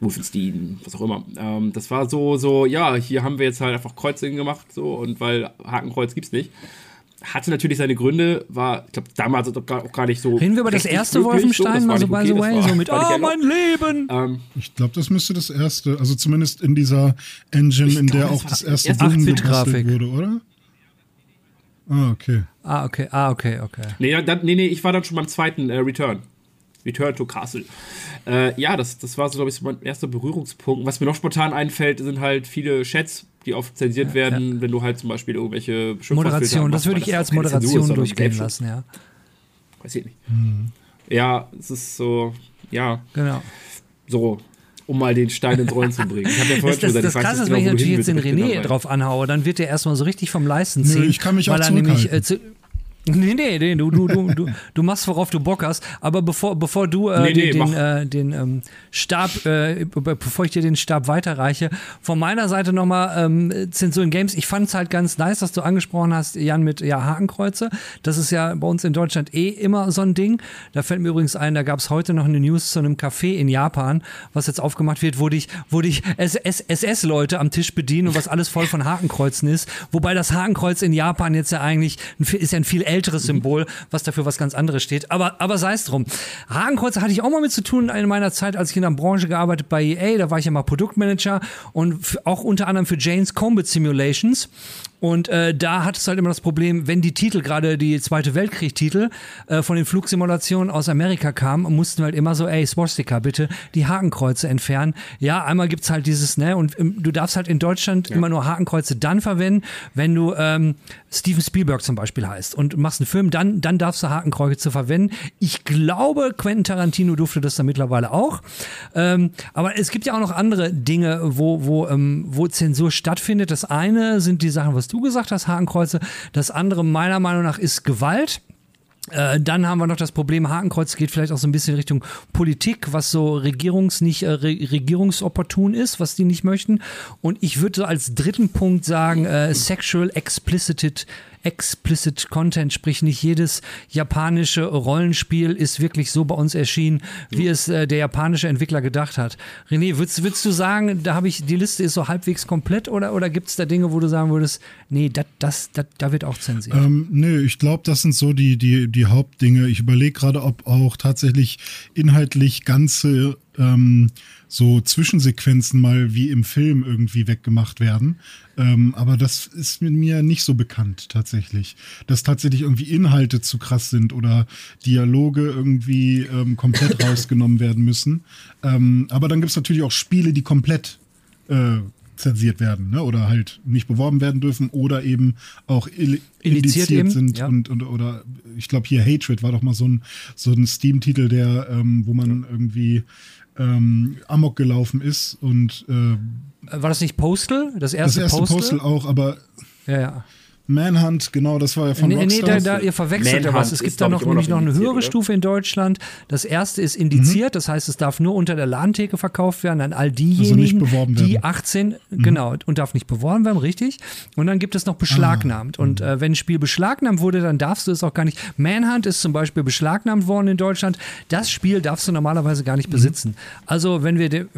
Wolfenstein, was auch immer. Ähm, das war so, so, ja, hier haben wir jetzt halt einfach Kreuze gemacht, so, und weil Hakenkreuz gibt's nicht hatte natürlich seine Gründe, war, ich glaube, damals auch gar nicht so. Reden wir über das erste Wolfenstein, so, also by the way, so mit, *laughs* ah, oh, mein Leben! Ähm, ich glaube, das müsste das erste, also zumindest in dieser Engine, in der auch das erste Doom gebastelt wurde, oder? Ah, okay. Ah, okay, ah, okay, okay. Nee, dann, nee, nee, ich war dann schon beim zweiten äh, Return. Return to Castle. Äh, ja, das, das war so, glaube ich, so mein erster Berührungspunkt. Was mir noch spontan einfällt, sind halt viele Chats, die oft zensiert ja, werden, ja. wenn du halt zum Beispiel irgendwelche Moderation, das würde ich eher als Moderation durchgehen lassen, ja. Weiß ich nicht. Hm. Ja, es ist so, ja. Genau. So, um mal den Stein ins Rollen zu bringen. Ich habe ja vorhin das, schon gesagt, das, das Krasse ist, wenn ich natürlich jetzt den René drauf anhaue, dann wird der erstmal so richtig vom Leisten ziehen. Nö, ich kann mich auch weil er nämlich äh, zu, Nee, nee, nee, du, du, du, du, du machst, worauf du Bock hast. Aber bevor, bevor du äh, nee, nee, den, äh, den ähm, Stab, äh, bevor ich dir den Stab weiterreiche, von meiner Seite nochmal ähm, Zensur in Games. Ich fand es halt ganz nice, dass du angesprochen hast, Jan, mit ja, Hakenkreuze. Das ist ja bei uns in Deutschland eh immer so ein Ding. Da fällt mir übrigens ein, da gab es heute noch eine News zu einem Café in Japan, was jetzt aufgemacht wird, wo dich, wo dich SS-Leute am Tisch bedienen und was alles voll von Hakenkreuzen ist. Wobei das Hakenkreuz in Japan jetzt ja eigentlich ist ja ein viel älteres Symbol, was dafür was ganz anderes steht. Aber, aber sei es drum. Hakenkreuze hatte ich auch mal mit zu tun in meiner Zeit, als ich in der Branche gearbeitet bei EA. Da war ich ja mal Produktmanager und auch unter anderem für Jane's Combat Simulations. Und äh, da hat es halt immer das Problem, wenn die Titel, gerade die Zweite Weltkrieg-Titel äh, von den Flugsimulationen aus Amerika kamen, mussten halt immer so, ey, Swastika, bitte die Hakenkreuze entfernen. Ja, einmal gibt's halt dieses, ne, und ähm, du darfst halt in Deutschland ja. immer nur Hakenkreuze dann verwenden, wenn du ähm, Steven Spielberg zum Beispiel heißt und machst einen Film, dann, dann darfst du Hakenkreuze verwenden. Ich glaube, Quentin Tarantino durfte das dann mittlerweile auch. Ähm, aber es gibt ja auch noch andere Dinge, wo, wo, ähm, wo Zensur stattfindet. Das eine sind die Sachen, was was du gesagt hast, Hakenkreuze. Das andere meiner Meinung nach ist Gewalt. Äh, dann haben wir noch das Problem, Hakenkreuz geht vielleicht auch so ein bisschen Richtung Politik, was so regierungs nicht äh, regierungsopportun ist, was die nicht möchten. Und ich würde als dritten Punkt sagen, äh, sexual explicit explicit Content, sprich nicht jedes japanische Rollenspiel ist wirklich so bei uns erschienen, wie es äh, der japanische Entwickler gedacht hat. René, würdest, würdest du sagen, da habe ich, die Liste ist so halbwegs komplett oder, oder gibt es da Dinge, wo du sagen würdest, nee, dat, das, dat, da wird auch zensiert? Ähm, nö, ich glaube, das sind so die, die, die Hauptdinge. Ich überlege gerade, ob auch tatsächlich inhaltlich ganze ähm, so Zwischensequenzen mal wie im Film irgendwie weggemacht werden. Ähm, aber das ist mit mir nicht so bekannt tatsächlich. Dass tatsächlich irgendwie Inhalte zu krass sind oder Dialoge irgendwie ähm, komplett *laughs* rausgenommen werden müssen. Ähm, aber dann gibt es natürlich auch Spiele, die komplett äh, zensiert werden ne? oder halt nicht beworben werden dürfen oder eben auch indiziert, indiziert sind ja. und, und oder ich glaube hier Hatred war doch mal so ein so ein Steam-Titel, der ähm, wo man ja. irgendwie ähm, Amok gelaufen ist und äh, war das nicht Postal? Das erste, das erste Postal? Postal auch, aber ja, ja. Manhunt, genau, das war ja von nee, Rockstar. Nee, da, da, ihr verwechselt ja was. Es gibt da noch, nämlich noch eine höhere oder? Stufe in Deutschland. Das erste ist indiziert, mhm. das heißt, es darf nur unter der Ladentheke verkauft werden an all diejenigen, also die 18, mhm. genau, und darf nicht beworben werden, richtig. Und dann gibt es noch beschlagnahmt. Ah. Und äh, wenn ein Spiel beschlagnahmt wurde, dann darfst du es auch gar nicht. Manhunt ist zum Beispiel beschlagnahmt worden in Deutschland. Das Spiel darfst du normalerweise gar nicht mhm. besitzen. Also, wenn wir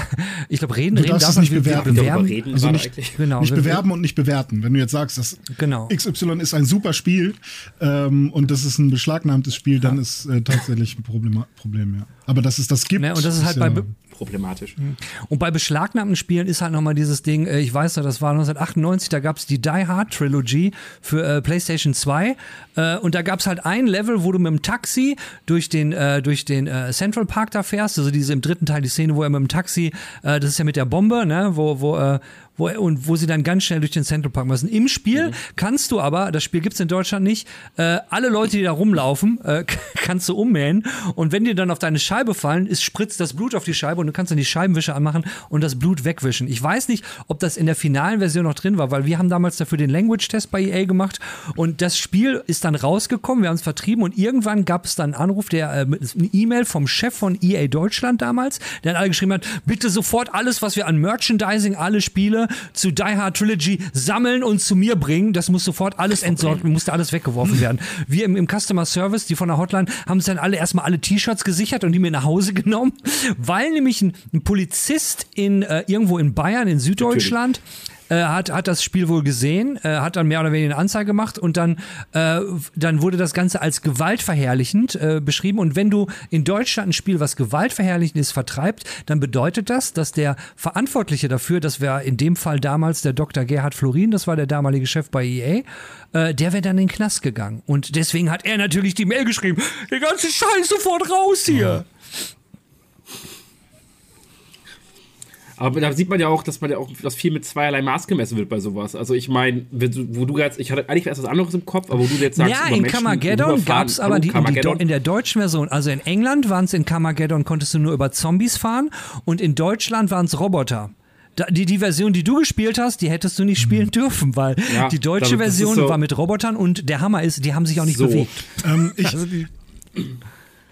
*laughs* ich glaube, reden, du reden darf nicht bewerben. bewerben. Reden also nicht, *laughs* genau, nicht bewerben und nicht bewerten. Wenn du jetzt sagst, das genau. XY ist ein super Spiel ähm, und das ist ein beschlagnahmtes Spiel, dann ja. ist äh, tatsächlich ein Problem, Problem, ja. Aber dass es das gibt. Ne, und das ist halt ist bei, ja problematisch. Mhm. Und bei beschlagnahmten Spielen ist halt nochmal dieses Ding, äh, ich weiß noch, das war 1998, da gab es die Die Hard Trilogy für äh, PlayStation 2 äh, und da gab es halt ein Level, wo du mit dem Taxi durch den, äh, durch den äh, Central Park da fährst, also diese im dritten Teil die Szene, wo er mit dem Taxi, äh, das ist ja mit der Bombe, ne, wo, wo wo, und wo sie dann ganz schnell durch den Central Park müssen. Im Spiel mhm. kannst du aber, das Spiel gibt es in Deutschland nicht, äh, alle Leute, die da rumlaufen, äh, *laughs* kannst du ummähen und wenn die dann auf deine Scheibe fallen, ist, spritzt das Blut auf die Scheibe und du kannst dann die Scheibenwischer anmachen und das Blut wegwischen. Ich weiß nicht, ob das in der finalen Version noch drin war, weil wir haben damals dafür den Language-Test bei EA gemacht und das Spiel ist dann rausgekommen, wir haben es vertrieben und irgendwann gab es dann einen Anruf, der äh, eine E-Mail vom Chef von EA Deutschland damals, der dann alle geschrieben hat, bitte sofort alles, was wir an Merchandising, alle Spiele zu Die Hard Trilogy sammeln und zu mir bringen. Das muss sofort alles entsorgt, musste alles weggeworfen werden. Wir im, im Customer Service, die von der Hotline, haben es dann alle erstmal alle T-Shirts gesichert und die mir nach Hause *laughs* genommen, weil nämlich ein, ein Polizist in äh, irgendwo in Bayern, in Süddeutschland, Natürlich äh, hat, hat das Spiel wohl gesehen, äh, hat dann mehr oder weniger eine Anzeige gemacht und dann, äh, dann wurde das Ganze als gewaltverherrlichend äh, beschrieben. Und wenn du in Deutschland ein Spiel, was gewaltverherrlichend ist, vertreibt, dann bedeutet das, dass der Verantwortliche dafür, das wäre in dem Fall damals der Dr. Gerhard Florin, das war der damalige Chef bei EA, äh, der wäre dann in den Knast gegangen. Und deswegen hat er natürlich die Mail geschrieben, der ganze Scheiß sofort raus hier. Ja. Aber da sieht man ja auch, dass man ja auch, dass viel mit zweierlei Maß gemessen wird bei sowas. Also ich meine, wo du jetzt, ich hatte eigentlich erst was anderes im Kopf, aber wo du jetzt sagst, ja, in Carmageddon gab es aber die, in, die, in, der deutschen Version, also in England waren es in Carmageddon, konntest du nur über Zombies fahren und in Deutschland waren es Roboter. die, die Version, die du gespielt hast, die hättest du nicht spielen mhm. dürfen, weil ja, die deutsche Version so war mit Robotern und der Hammer ist, die haben sich auch nicht so. bewegt. Ähm, ich, also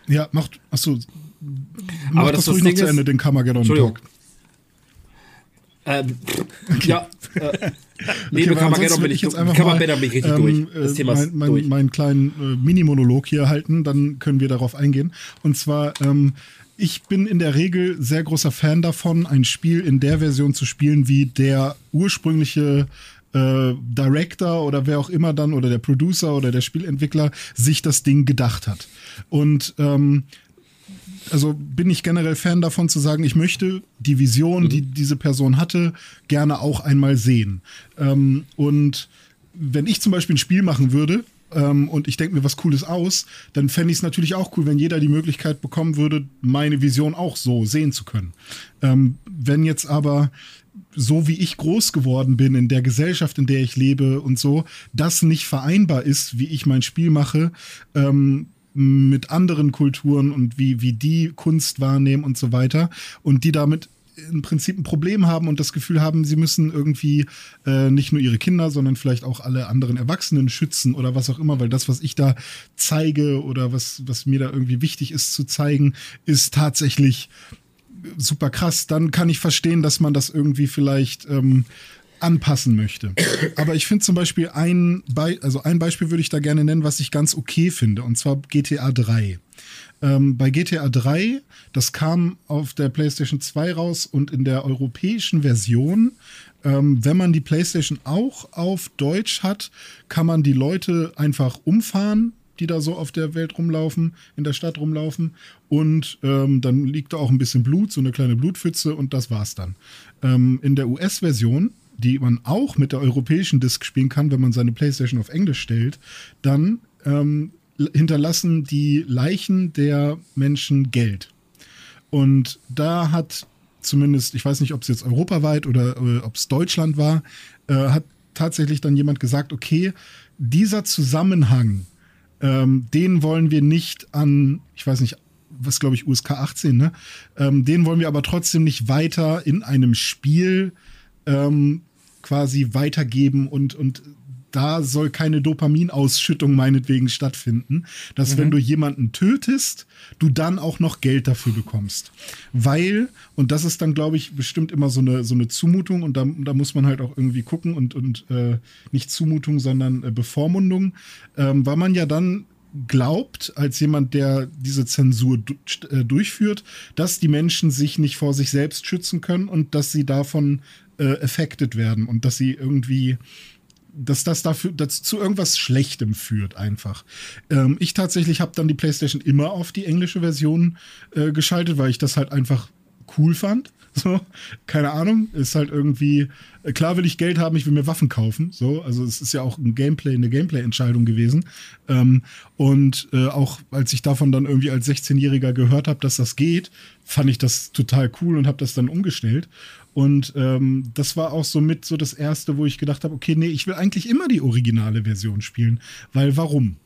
ja, macht, achso, mach aber das, das ruhig noch zu Ende, den Carmageddon-Talk. Ähm, ja, äh, nee, okay, Carmageddon bin ich, jetzt einfach mal, bin ich richtig ähm, durch. Das Thema mein, mein, durch. meinen kleinen äh, Mini-Monolog hier halten, dann können wir darauf eingehen. Und zwar, ähm, ich bin in der Regel sehr großer Fan davon, ein Spiel in der Version zu spielen, wie der ursprüngliche äh, Director oder wer auch immer dann oder der Producer oder der Spielentwickler sich das Ding gedacht hat. Und ähm, also bin ich generell Fan davon zu sagen, ich möchte die Vision, mhm. die diese Person hatte, gerne auch einmal sehen. Ähm, und wenn ich zum Beispiel ein Spiel machen würde, ähm, und ich denke mir was Cooles aus, dann fände ich es natürlich auch cool, wenn jeder die Möglichkeit bekommen würde, meine Vision auch so sehen zu können. Ähm, wenn jetzt aber so wie ich groß geworden bin, in der Gesellschaft, in der ich lebe und so, das nicht vereinbar ist, wie ich mein Spiel mache, ähm, mit anderen Kulturen und wie, wie die Kunst wahrnehmen und so weiter. Und die damit im Prinzip ein Problem haben und das Gefühl haben, sie müssen irgendwie äh, nicht nur ihre Kinder, sondern vielleicht auch alle anderen Erwachsenen schützen oder was auch immer, weil das, was ich da zeige oder was, was mir da irgendwie wichtig ist zu zeigen, ist tatsächlich super krass. Dann kann ich verstehen, dass man das irgendwie vielleicht ähm, anpassen möchte. Aber ich finde zum Beispiel ein, Be also ein Beispiel würde ich da gerne nennen, was ich ganz okay finde, und zwar GTA 3. Ähm, bei GTA 3, das kam auf der PlayStation 2 raus und in der europäischen Version, ähm, wenn man die PlayStation auch auf Deutsch hat, kann man die Leute einfach umfahren die da so auf der Welt rumlaufen, in der Stadt rumlaufen. Und ähm, dann liegt da auch ein bisschen Blut, so eine kleine Blutpfütze und das war's dann. Ähm, in der US-Version, die man auch mit der europäischen Disc spielen kann, wenn man seine PlayStation auf Englisch stellt, dann ähm, hinterlassen die Leichen der Menschen Geld. Und da hat zumindest, ich weiß nicht, ob es jetzt europaweit oder äh, ob es Deutschland war, äh, hat tatsächlich dann jemand gesagt, okay, dieser Zusammenhang, ähm, den wollen wir nicht an, ich weiß nicht, was glaube ich, USK 18, ne? Ähm, den wollen wir aber trotzdem nicht weiter in einem Spiel ähm, quasi weitergeben und, und da soll keine Dopaminausschüttung meinetwegen stattfinden, dass mhm. wenn du jemanden tötest, du dann auch noch Geld dafür bekommst. Weil, und das ist dann, glaube ich, bestimmt immer so eine, so eine Zumutung und da, da muss man halt auch irgendwie gucken und, und äh, nicht Zumutung, sondern äh, Bevormundung, ähm, weil man ja dann glaubt, als jemand, der diese Zensur äh, durchführt, dass die Menschen sich nicht vor sich selbst schützen können und dass sie davon äh, affected werden und dass sie irgendwie dass das dafür dass zu irgendwas Schlechtem führt einfach. Ähm, ich tatsächlich habe dann die PlayStation immer auf die englische Version äh, geschaltet, weil ich das halt einfach cool fand. *laughs* So, keine Ahnung, ist halt irgendwie, äh, klar will ich Geld haben, ich will mir Waffen kaufen. So, also es ist ja auch ein Gameplay, eine Gameplay-Entscheidung gewesen. Ähm, und äh, auch als ich davon dann irgendwie als 16-Jähriger gehört habe, dass das geht, fand ich das total cool und habe das dann umgestellt. Und ähm, das war auch so mit so das erste, wo ich gedacht habe, okay, nee, ich will eigentlich immer die originale Version spielen, weil warum?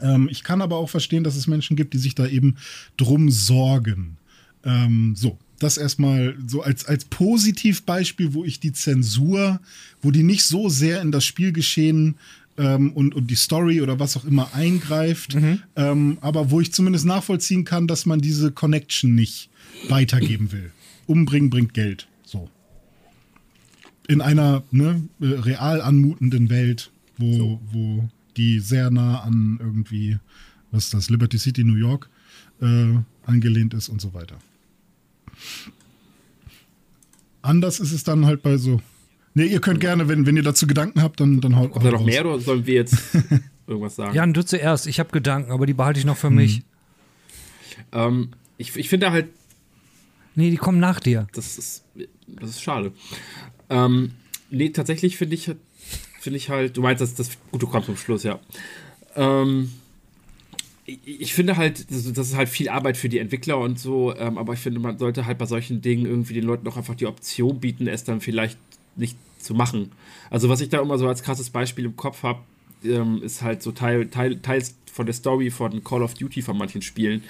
Ähm, ich kann aber auch verstehen, dass es Menschen gibt, die sich da eben drum sorgen. Ähm, so, das erstmal so als, als Positivbeispiel, wo ich die Zensur, wo die nicht so sehr in das Spielgeschehen ähm, und, und die Story oder was auch immer eingreift, mhm. ähm, aber wo ich zumindest nachvollziehen kann, dass man diese Connection nicht weitergeben will. Umbringen bringt Geld in einer ne, äh, real anmutenden Welt, wo, so. wo die sehr nah an irgendwie, was ist das, Liberty City, New York, äh, angelehnt ist und so weiter. Anders ist es dann halt bei so. Ne, ihr könnt gerne, wenn, wenn ihr dazu Gedanken habt, dann, dann haut Kommt da noch mehr oder sollen wir jetzt *laughs* irgendwas sagen? Jan, du zuerst. Ich habe Gedanken, aber die behalte ich noch für hm. mich. Ähm, ich ich finde halt. Nee, die kommen nach dir. Das ist, das ist schade. Ähm, nee, tatsächlich finde ich, finde ich halt, du meinst, dass das, gut, du kommst zum Schluss, ja. Ähm, ich, ich finde halt, das, ist halt viel Arbeit für die Entwickler und so, ähm, aber ich finde, man sollte halt bei solchen Dingen irgendwie den Leuten auch einfach die Option bieten, es dann vielleicht nicht zu machen. Also, was ich da immer so als krasses Beispiel im Kopf habe, ähm, ist halt so Teil, Teil, teils von der Story von Call of Duty von manchen Spielen.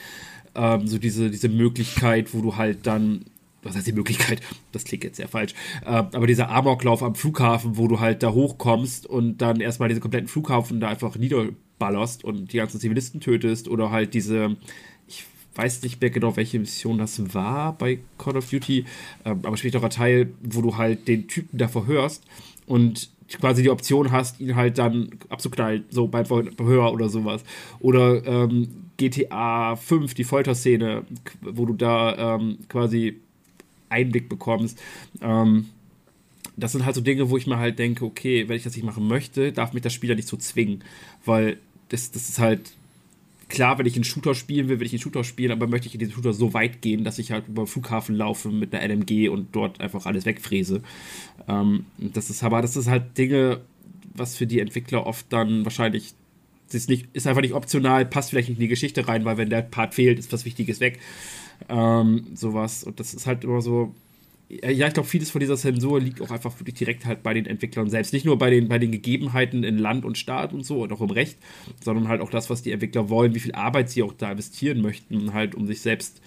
Ähm, so diese, diese Möglichkeit, wo du halt dann was heißt die Möglichkeit, das klingt jetzt sehr falsch, äh, aber dieser Amoklauf am Flughafen, wo du halt da hochkommst und dann erstmal diesen kompletten Flughafen da einfach niederballerst und die ganzen Zivilisten tötest oder halt diese, ich weiß nicht mehr genau, welche Mission das war bei Call of Duty, äh, aber späterer Teil, wo du halt den Typen da verhörst und quasi die Option hast, ihn halt dann abzuknallen, so beim Verhör oder sowas. Oder ähm, GTA 5, die Folterszene, wo du da ähm, quasi Einblick bekommst. Ähm, das sind halt so Dinge, wo ich mir halt denke, okay, wenn ich das nicht machen möchte, darf mich das Spiel ja nicht so zwingen, weil das, das ist halt klar, wenn ich einen Shooter spielen will, will ich einen Shooter spielen, aber möchte ich in diesen Shooter so weit gehen, dass ich halt über den Flughafen laufe mit einer LMG und dort einfach alles wegfräse. Ähm, das ist aber, das ist halt Dinge, was für die Entwickler oft dann wahrscheinlich ist, nicht, ist einfach nicht optional, passt vielleicht nicht in die Geschichte rein, weil wenn der Part fehlt, ist was Wichtiges weg. Ähm, sowas. Und das ist halt immer so. Ja, ich glaube, vieles von dieser Zensur liegt auch einfach wirklich direkt halt bei den Entwicklern selbst. Nicht nur bei den, bei den Gegebenheiten in Land und Staat und so und auch im Recht, sondern halt auch das, was die Entwickler wollen, wie viel Arbeit sie auch da investieren möchten, halt um sich selbst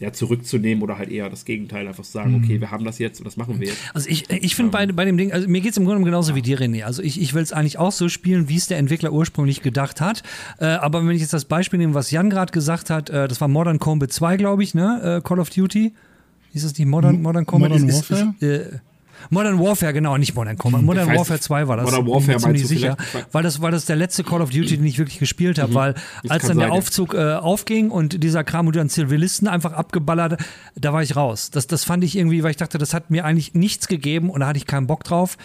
ja, zurückzunehmen oder halt eher das Gegenteil, einfach sagen, okay, mhm. wir haben das jetzt und das machen wir jetzt. Also ich, ich finde bei, bei dem Ding, also mir geht es im Grunde genauso ja. wie dir, René. Also ich, ich will es eigentlich auch so spielen, wie es der Entwickler ursprünglich gedacht hat. Äh, aber wenn ich jetzt das Beispiel nehme, was Jan gerade gesagt hat, äh, das war Modern Combat 2, glaube ich, ne? Äh, Call of Duty. Ist das nicht Modern, Modern Combat? Modern Warfare? Ist, ist, äh, Modern Warfare, genau, nicht Modern Combat. Modern weiß, Warfare 2 war das. Modern Warfare bin mir ziemlich sicher. Weil das war das der letzte Call of Duty, den ich wirklich gespielt habe, weil Das als dann der sein. Aufzug äh, aufging und dieser Kram und dann Zivilisten einfach abgeballert, da war ich raus. Das, das fand ich irgendwie, weil ich dachte, das hat mir eigentlich nichts gegeben und da hatte ich keinen Bock drauf.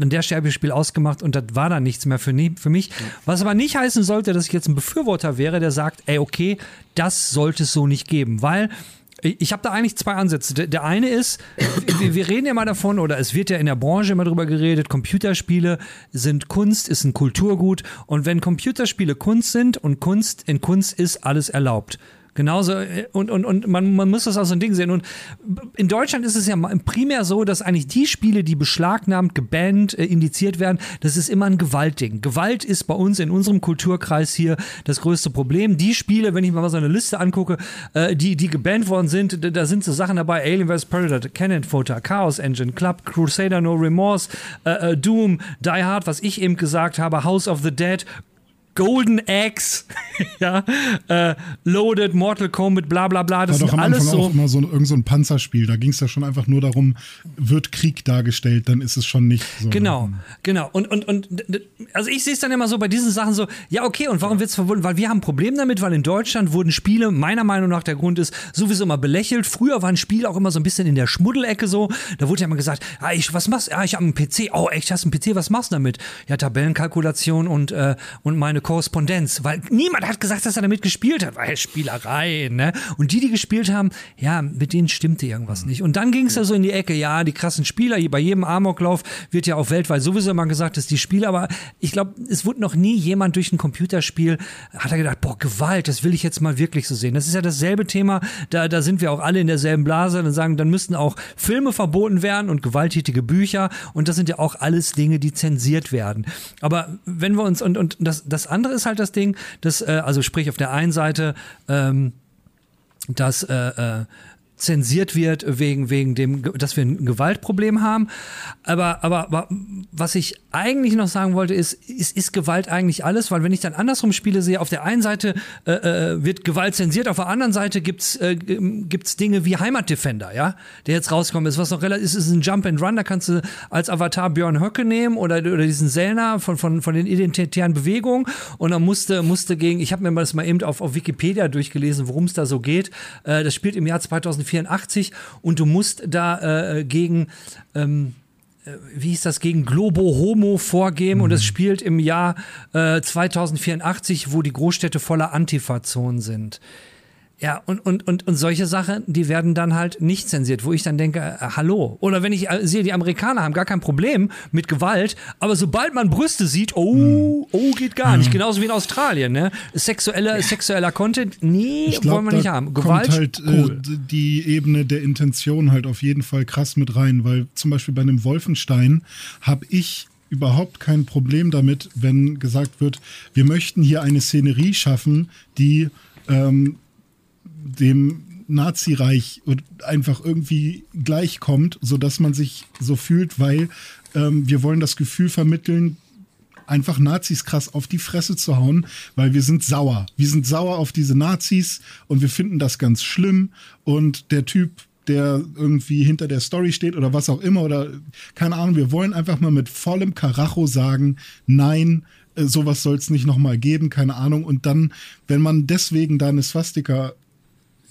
An der Stelle habe ich das Spiel ausgemacht und das war dann nichts mehr für, für mich. Was aber nicht heißen sollte, dass ich jetzt ein Befürworter wäre, der sagt, ey, okay, das sollte es so nicht geben, weil ich habe da eigentlich zwei Ansätze. Der, der eine ist, wir, wir reden ja mal davon, oder es wird ja in der Branche immer drüber geredet, Computerspiele sind Kunst, ist ein Kulturgut. Und wenn Computerspiele Kunst sind und Kunst in Kunst ist alles erlaubt. Genauso, äh, und, und, und man, man muss das als so ein Ding sehen. Und in Deutschland ist es ja primär so, dass eigentlich die Spiele, die beschlagnahmt, gebannt, äh, indiziert werden, das ist immer ein Gewaltding. Gewalt ist bei uns in unserem Kulturkreis hier das größte Problem. Die Spiele, wenn ich mir mal so eine Liste angucke, äh, die, die gebannt worden sind, da- sind so Sachen dabei, Alien vs. Predator, Cannon Fodder, Chaos Engine, Club, Crusader No Remorse, äh, äh, Doom, Die Hard, was ich eben gesagt habe, House of the Dead, Golden Axe, *laughs* ja, äh, Loaded, Mortal Kombat, bla bla bla, das War doch am alles Anfang so. auch immer so ein, irgend so ein Panzerspiel. Da ging es ja schon einfach nur darum, wird Krieg dargestellt, dann ist es schon nicht so. Genau, genau. Und, und, und also ich sehe es dann immer so bei diesen Sachen so, ja, okay, und warum wird es verwunden? Weil wir haben ein Problem damit, weil in Deutschland wurden Spiele, meiner Meinung nach, der Grund ist, sowieso immer belächelt. Früher waren Spiele auch immer so ein bisschen in der Schmuddelecke so. Da wurde ja immer gesagt, ah, ich, was machst du? Ah, ich habe einen PC. Oh, echt, hast einen PC, was machst du damit? Ja, Tabellenkalkulation und, äh, und meine Korrespondenz. Weil niemand hat gesagt, dass er damit gespielt hat. Weil Spielerei, ne? Und die, die gespielt haben, ja, mit denen stimmte irgendwas nicht. Und dann ging es ja so in die Ecke, ja, die krassen Spieler, bei jedem Amoklauf wird ja auch weltweit sowieso immer gesagt, dass die Spieler, aber ich glaube, es wurde noch nie jemand durch ein Computerspiel, hat er gedacht, boah, Gewalt, das will ich jetzt mal wirklich so sehen. Das ist ja dasselbe Thema, da, da sind wir auch alle in derselben Blase, dann sagen, dann müssten auch Filme verboten werden und gewalttätige Bücher und das sind ja auch alles Dinge, die zensiert werden. Aber wenn wir uns, und, und das, das andere ist halt das Ding, dass, äh, also sprich auf der einen Seite, ähm, dass äh, äh, zensiert wird wegen wegen dem, dass wir ein Gewaltproblem haben. Aber aber, aber was ich eigentlich noch sagen wollte ist, ist, ist Gewalt eigentlich alles? Weil wenn ich dann andersrum Spiele sehe, auf der einen Seite äh, äh, wird Gewalt zensiert, auf der anderen Seite gibt's äh, gibt's Dinge wie Heimatdefender, ja, der jetzt rauskommt ist, was noch relativ ist, ist ein Jump and Run. Da kannst du als Avatar Björn Höcke nehmen oder oder diesen Selner von von von den identitären Bewegungen und dann musste musste gegen, ich habe mir das mal eben auf auf Wikipedia durchgelesen, worum es da so geht. Äh, das spielt im Jahr 2084 und du musst da äh, gegen ähm, äh, wie hieß das, gegen Globo Homo vorgehen und es spielt im Jahr äh, 2084, wo die Großstädte voller Antifa-Zonen sind. Ja, und, und, und, und solche Sachen, die werden dann halt nicht zensiert, wo ich dann denke, äh, hallo. Oder wenn ich äh, sehe, die Amerikaner haben gar kein Problem mit Gewalt, aber sobald man Brüste sieht, oh, oh, geht gar nicht. Genauso wie in Australien, ne? Sexuelle, sexueller Content, nee, glaub, wollen wir nicht haben. Gewalt, kommt halt cool. äh, die Ebene der Intention halt auf jeden Fall krass mit rein, weil zum Beispiel bei einem Wolfenstein habe ich überhaupt kein Problem damit, wenn gesagt wird, wir möchten hier eine Szenerie schaffen, die ähm, dem Nazireich einfach irgendwie gleichkommt, sodass man sich so fühlt, weil ähm, wir wollen das Gefühl vermitteln, einfach Nazis krass auf die Fresse zu hauen, weil wir sind sauer. Wir sind sauer auf diese Nazis und wir finden das ganz schlimm. Und der Typ, der irgendwie hinter der Story steht oder was auch immer oder keine Ahnung, wir wollen einfach mal mit vollem Karacho sagen, nein, äh, sowas soll es nicht nochmal geben, keine Ahnung. Und dann, wenn man deswegen da eine Swastika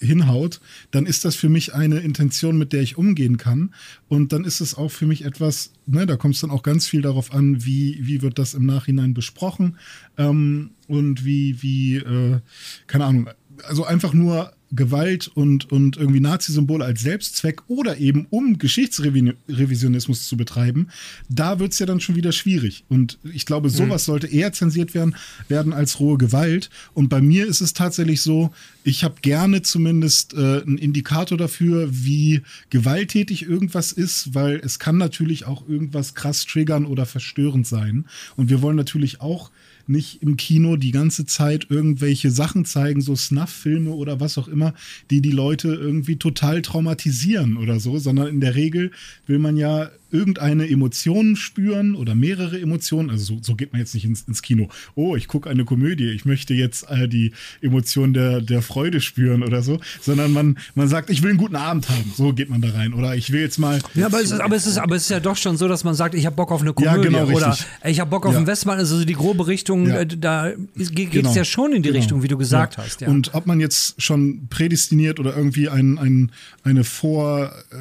hinhaut, dann ist das für mich eine Intention, mit der ich umgehen kann. Und dann ist es auch für mich etwas, ne, da kommt es dann auch ganz viel darauf an, wie, wie wird das im Nachhinein besprochen ähm, und wie, wie, äh, keine Ahnung, also einfach nur Gewalt und, und irgendwie Nazi-Symbole als Selbstzweck oder eben um Geschichtsrevisionismus zu betreiben, da wird es ja dann schon wieder schwierig. Und ich glaube, sowas sollte eher zensiert werden, werden als rohe Gewalt. Und bei mir ist es tatsächlich so, ich habe gerne zumindest äh, einen Indikator dafür, wie gewalttätig irgendwas ist, weil es kann natürlich auch irgendwas krass triggern oder verstörend sein. Und wir wollen natürlich auch nicht im Kino die ganze Zeit irgendwelche Sachen zeigen, so Snuff-Filme oder was auch immer, die die Leute irgendwie total traumatisieren oder so, sondern in der Regel will man ja irgendeine Emotion spüren oder mehrere Emotionen. Also so, so geht man jetzt nicht ins, ins Kino. Oh, ich gucke eine Komödie, ich möchte jetzt äh, die Emotion der, der Freude spüren oder so, sondern man, man sagt, ich will einen guten Abend haben. So geht man da rein. Oder ich will jetzt mal. Ja, aber es ist, aber es ist, aber es ist ja doch schon so, dass man sagt, ich habe Bock auf eine Komödie Ja, genau, oder ich habe Bock auf Ja. einen Westmann. Also die grobe Richtung, Ja. äh, da geht es Genau. ja schon in die Genau. Richtung, wie du gesagt Ja. hast. Ja. Und ob man jetzt schon prädestiniert oder irgendwie ein, ein, eine Vor, äh,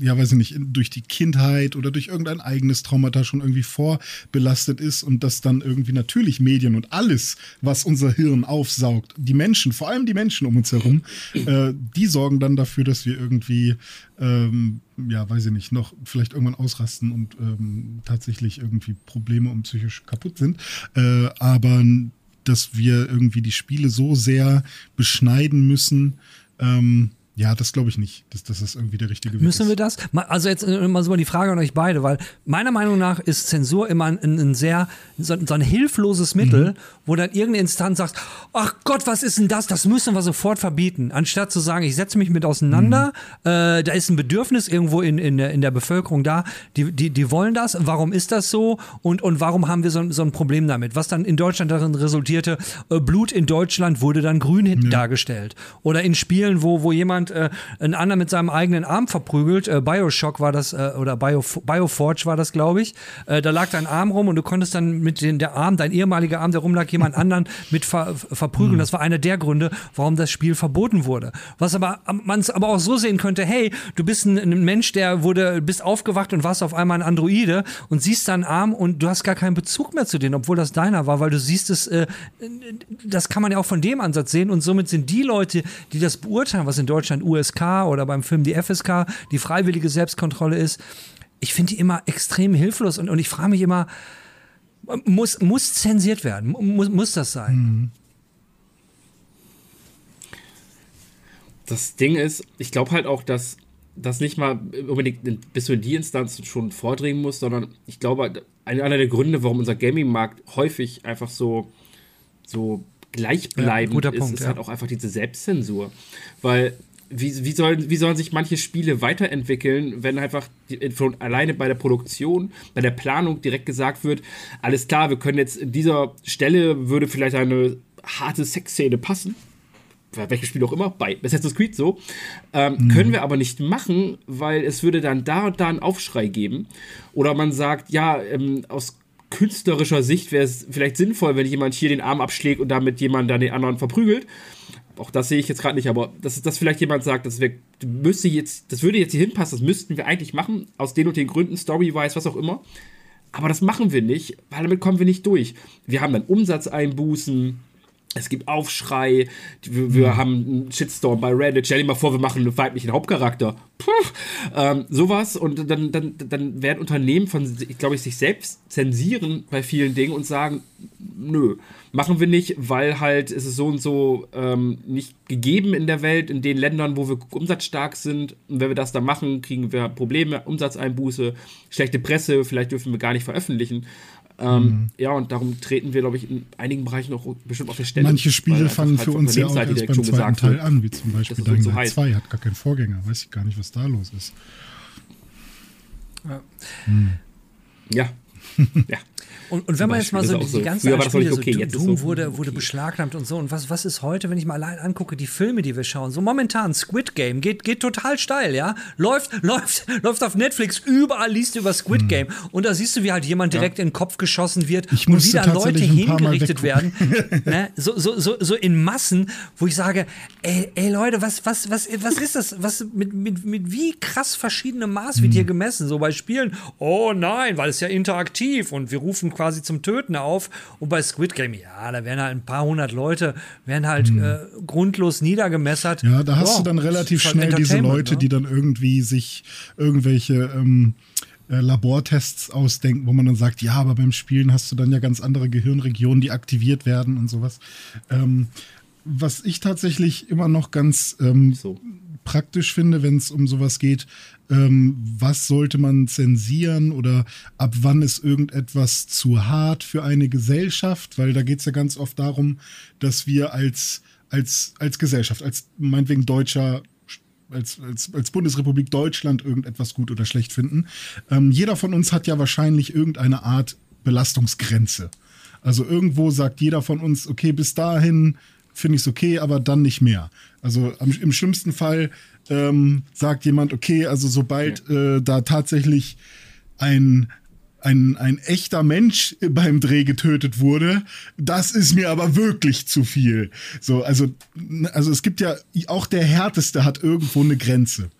ja, weiß ich nicht, durch die Kindheit oder durch irgendein eigenes Traumata schon irgendwie vorbelastet ist und das dann irgendwie natürlich Medien und alles, was unser Hirn aufsaugt, die Menschen, vor allem die Menschen um uns herum, äh, die sorgen dann dafür, dass wir irgendwie, ähm, ja, weiß ich nicht, noch vielleicht irgendwann ausrasten und ähm, tatsächlich irgendwie Probleme und psychisch kaputt sind. Äh, aber dass wir irgendwie die Spiele so sehr beschneiden müssen, ähm, ja, das glaube ich nicht, dass, dass das irgendwie der richtige Weg Müssen ist. wir das? Also jetzt äh, mal so mal die Frage an euch beide, weil meiner Meinung nach ist Zensur immer ein, ein sehr so, so ein hilfloses Mittel, Mhm. wo dann irgendeine Instanz sagt, ach Gott, was ist denn das? Das müssen wir sofort verbieten. Anstatt zu sagen, ich setze mich mit auseinander, Mhm. äh, da ist ein Bedürfnis irgendwo in, in, der, in der Bevölkerung da, die, die, die wollen das, warum ist das so und, und warum haben wir so, ein- so ein Problem damit? Was dann in Deutschland darin resultierte, äh, Blut in Deutschland wurde dann grün hin- dargestellt. Oder in Spielen, wo, wo jemand äh, einen anderen mit seinem eigenen Arm verprügelt, äh, Bioshock war das, äh, oder Bio, Bioforge war das, glaube ich, äh, da lag dein Arm rum und du konntest dann mit den, der Arm, dein ehemaliger Arm, der rumlag, jemand *laughs* anderen mit ver, verprügeln. Das war einer der Gründe, warum das Spiel verboten wurde. Was aber man es aber auch so sehen könnte, hey, du bist ein, ein Mensch, der wurde, bist aufgewacht und warst auf einmal ein Androide und siehst deinen Arm und du hast gar keinen Bezug mehr zu denen, obwohl das deiner war, weil du siehst es, äh, das kann man ja auch von dem Ansatz sehen und somit sind die Leute, die das beurteilen, was in Deutschland USK oder beim Film die FSK, die freiwillige Selbstkontrolle ist, ich finde die immer extrem hilflos und, und ich frage mich immer, muss, muss zensiert werden? Muss, muss das sein? Das Ding ist, ich glaube halt auch, dass das nicht mal unbedingt bis du in die Instanz schon vordringen musst, sondern ich glaube, einer einer der Gründe, warum unser Gaming-Markt häufig einfach so, so gleichbleibend Ja, ist, Punkt, ist ja. halt auch einfach diese Selbstzensur. Weil wie, wie, sollen, wie sollen sich manche Spiele weiterentwickeln, wenn einfach die, von alleine bei der Produktion, bei der Planung direkt gesagt wird, alles klar, wir können jetzt in dieser Stelle würde vielleicht eine harte Sexszene passen, bei welchem Spiel auch immer, bei Assassin's Creed so, ähm, können wir aber nicht machen, weil es würde dann da und da einen Aufschrei geben. Oder man sagt, ja, ähm, aus künstlerischer Sicht wäre es vielleicht sinnvoll, wenn jemand hier den Arm abschlägt und damit jemand dann den anderen verprügelt. Auch das sehe ich jetzt gerade nicht, aber dass, dass vielleicht jemand sagt, das wär, müsste jetzt, das würde jetzt hier hinpassen, das müssten wir eigentlich machen, aus den und den Gründen, Story-wise, was auch immer. Aber das machen wir nicht, weil damit kommen wir nicht durch. Wir haben dann Umsatzeinbußen, es gibt Aufschrei, wir, wir haben einen Shitstorm bei Reddit. Stell dir mal vor, wir machen einen weiblichen Hauptcharakter. Puh, ähm, sowas und dann, dann, dann werden Unternehmen von, ich glaube ich, sich selbst zensieren bei vielen Dingen und sagen, nö, machen wir nicht, weil halt es ist so und so ähm, nicht gegeben in der Welt, in den Ländern, wo wir umsatzstark sind. Und wenn wir das dann machen, kriegen wir Probleme, Umsatzeinbuße, schlechte Presse, vielleicht dürfen wir gar nicht veröffentlichen. Ähm, Ja, und darum treten wir, glaube ich, in einigen Bereichen auch bestimmt auf der Stelle. Manche Spiele fangen halt für von uns ja auch erst beim zweiten gesagt Teil an, wie zum Beispiel Dying so Light heiß. 2 hat gar keinen Vorgänger. Weiß ich gar nicht, was da los ist. Ja. ja. *laughs* Und, und wenn man jetzt mal so die, so. ganzen Früher Spiele, okay, so Doom so wurde, wurde beschlagnahmt und so. Und was, was ist heute, wenn ich mal allein angucke, die Filme, die wir schauen? So momentan, Squid Game geht, geht total steil, ja? Läuft, *laughs* läuft, läuft auf Netflix, überall liest du über Squid Game. Und da siehst du, wie halt jemand direkt in den Kopf geschossen wird Ich und wieder Leute hingerichtet werden. *laughs* ne? so, so, so, so in Massen, wo ich sage, ey, ey Leute, was, was, was, was ist das? Was, mit, mit, mit wie krass verschiedenem Maß wird hier gemessen? So bei Spielen, oh nein, weil es ja interaktiv und wir rufen quasi zum Töten auf. Und bei Squid Game, ja, da werden halt ein paar hundert Leute, werden halt äh, grundlos niedergemessert. Ja, da hast Ja, du dann relativ halt schnell diese Leute, ne? die dann irgendwie sich irgendwelche ähm, äh, Labortests ausdenken, wo man dann sagt, ja, aber beim Spielen hast du dann ja ganz andere Gehirnregionen, die aktiviert werden und sowas. Ähm, was ich tatsächlich immer noch ganz ähm, So. praktisch finde, wenn es um sowas geht, ähm, was sollte man zensieren oder ab wann ist irgendetwas zu hart für eine Gesellschaft, weil da geht es ja ganz oft darum, dass wir als, als, als Gesellschaft, als meinetwegen deutscher als, als, als Bundesrepublik Deutschland irgendetwas gut oder schlecht finden. Ähm, jeder von uns hat ja wahrscheinlich irgendeine Art Belastungsgrenze. Also irgendwo sagt jeder von uns, okay, bis dahin finde ich es okay, aber dann nicht mehr. Also im schlimmsten Fall ähm, sagt jemand, okay, also sobald äh, da tatsächlich ein, ein, ein echter Mensch beim Dreh getötet wurde, das ist mir aber wirklich zu viel. So, also, also es gibt ja, auch der Härteste hat irgendwo eine Grenze.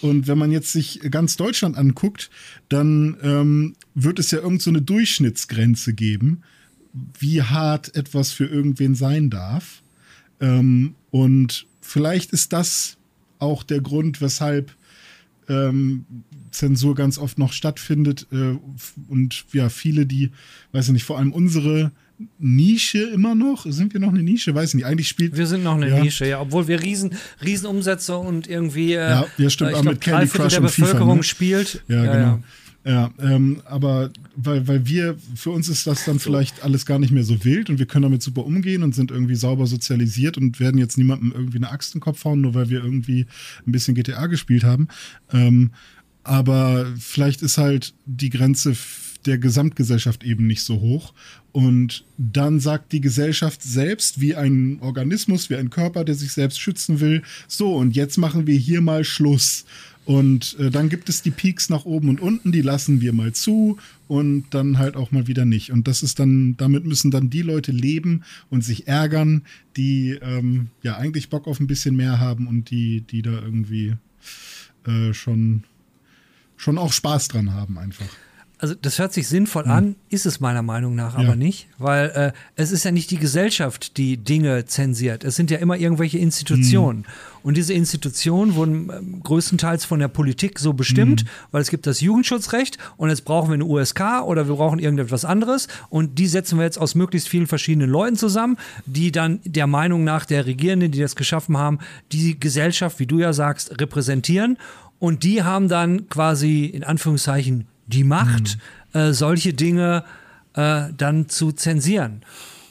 Und wenn man jetzt sich ganz Deutschland anguckt, dann ähm, wird es ja irgend so eine Durchschnittsgrenze geben, wie hart etwas für irgendwen sein darf. Ähm, und vielleicht ist das auch der Grund, weshalb ähm, Zensur ganz oft noch stattfindet äh, und ja, viele, die, weiß ich nicht, vor allem unsere Nische immer noch? Sind wir noch eine Nische? Weiß ich nicht. Eigentlich spielt. Wir sind noch eine ja. Nische, ja. Obwohl wir riesen, riesen Umsätze und irgendwie. Äh, ja, ja, stimmt. Äh, ich glaub, mit Candy Crush der und Bevölkerung FIFA, ne? spielt. Ja, ja genau. Ja. Ja, ähm, aber weil, weil wir, für uns ist das dann vielleicht alles gar nicht mehr so wild und wir können damit super umgehen und sind irgendwie sauber sozialisiert und werden jetzt niemandem irgendwie eine Axt in den Kopf hauen, nur weil wir irgendwie ein bisschen GTA gespielt haben. Ähm, aber vielleicht ist halt die Grenze der Gesamtgesellschaft eben nicht so hoch. Und dann sagt die Gesellschaft selbst, wie ein Organismus, wie ein Körper, der sich selbst schützen will, so, und jetzt machen wir hier mal Schluss. Und äh, dann gibt es die Peaks nach oben und unten, die lassen wir mal zu und dann halt auch mal wieder nicht. Und das ist dann, damit müssen dann die Leute leben und sich ärgern, die ähm, ja eigentlich Bock auf ein bisschen mehr haben und die, die da irgendwie äh, schon, schon auch Spaß dran haben einfach also das hört sich sinnvoll hm. an, ist es meiner Meinung nach ja. aber nicht, weil äh, es ist ja nicht die Gesellschaft, die Dinge zensiert. Es sind ja immer irgendwelche Institutionen. Hm. Und diese Institutionen wurden äh, größtenteils von der Politik so bestimmt, hm. weil es gibt das Jugendschutzrecht und jetzt brauchen wir eine USK oder wir brauchen irgendetwas anderes und die setzen wir jetzt aus möglichst vielen verschiedenen Leuten zusammen, die dann der Meinung nach der Regierenden, die das geschaffen haben, die Gesellschaft, wie du ja sagst, repräsentieren. Und die haben dann quasi in Anführungszeichen die Macht, mhm. äh, solche Dinge äh, dann zu zensieren.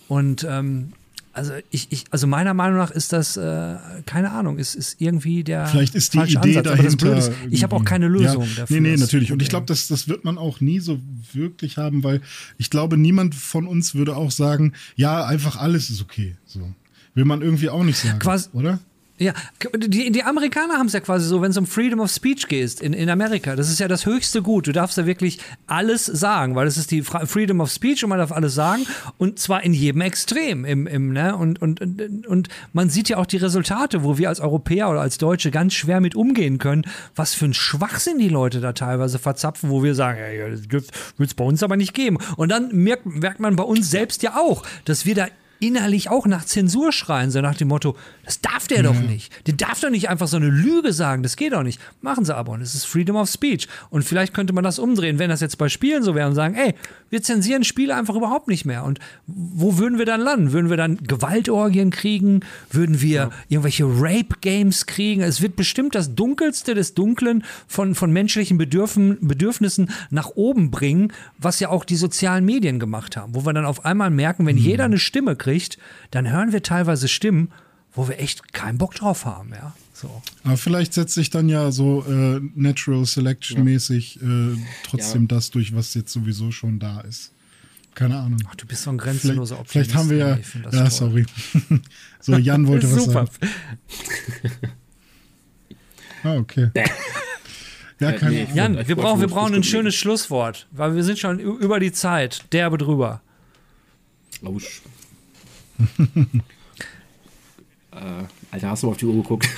Und ähm, also ich, ich, also meiner Meinung nach ist das, äh, keine Ahnung, ist, ist irgendwie der Vielleicht ist die Idee Ansatz. dahinter. Ist, ich habe auch keine Lösung ja, dafür. Nee, nee, natürlich. Und ich glaube, das, das wird man auch nie so wirklich haben, weil ich glaube, niemand von uns würde auch sagen, ja, einfach alles ist okay. So. Will man irgendwie auch nicht sagen, Quasi, oder? Ja, die, die Amerikaner haben es ja quasi so, wenn es um Freedom of Speech geht in, in Amerika. Das ist ja das höchste Gut. Du darfst da wirklich alles sagen, weil es ist die Freedom of Speech und man darf alles sagen. Und zwar in jedem Extrem. Im, im, ne? und, und, und, und man sieht ja auch die Resultate, wo wir als Europäer oder als Deutsche ganz schwer mit umgehen können, was für ein Schwachsinn die Leute da teilweise verzapfen, wo wir sagen, ja, das wird es bei uns aber nicht geben. Und dann merkt, merkt man bei uns selbst ja auch, dass wir da innerlich auch nach Zensur schreien, so nach dem Motto, das darf der mhm. doch nicht. Der darf doch nicht einfach so eine Lüge sagen, das geht doch nicht. Machen sie aber und es ist Freedom of Speech. Und vielleicht könnte man das umdrehen, wenn das jetzt bei Spielen so wäre und sagen, ey, wir zensieren Spiele einfach überhaupt nicht mehr. Und wo würden wir dann landen? Würden wir dann Gewaltorgien kriegen? Würden wir ja. irgendwelche Rape-Games kriegen? Es wird bestimmt das Dunkelste des Dunklen von, von menschlichen Bedürfen, Bedürfnissen nach oben bringen, was ja auch die sozialen Medien gemacht haben, wo wir dann auf einmal merken, wenn mhm. jeder eine Stimme kriegt, dann hören wir teilweise Stimmen, wo wir echt keinen Bock drauf haben, ja. So. Aber vielleicht setzt sich dann ja so äh, Natural Selection mäßig äh, trotzdem ja. das durch, was jetzt sowieso schon da ist. Keine Ahnung. Ach, du bist so ein grenzenloser Optimist. Vielleicht haben wir ja. Ja, toll. sorry. *laughs* so, Jan wollte was sagen. *laughs* ah, okay. ja, keine Ahnung. Jan, wir brauchen, wir brauchen ein schönes Schlusswort, weil wir sind schon über die Zeit derbe drüber. Oh, *laughs* äh, Alter, hast du mal auf die Uhr geguckt? *laughs*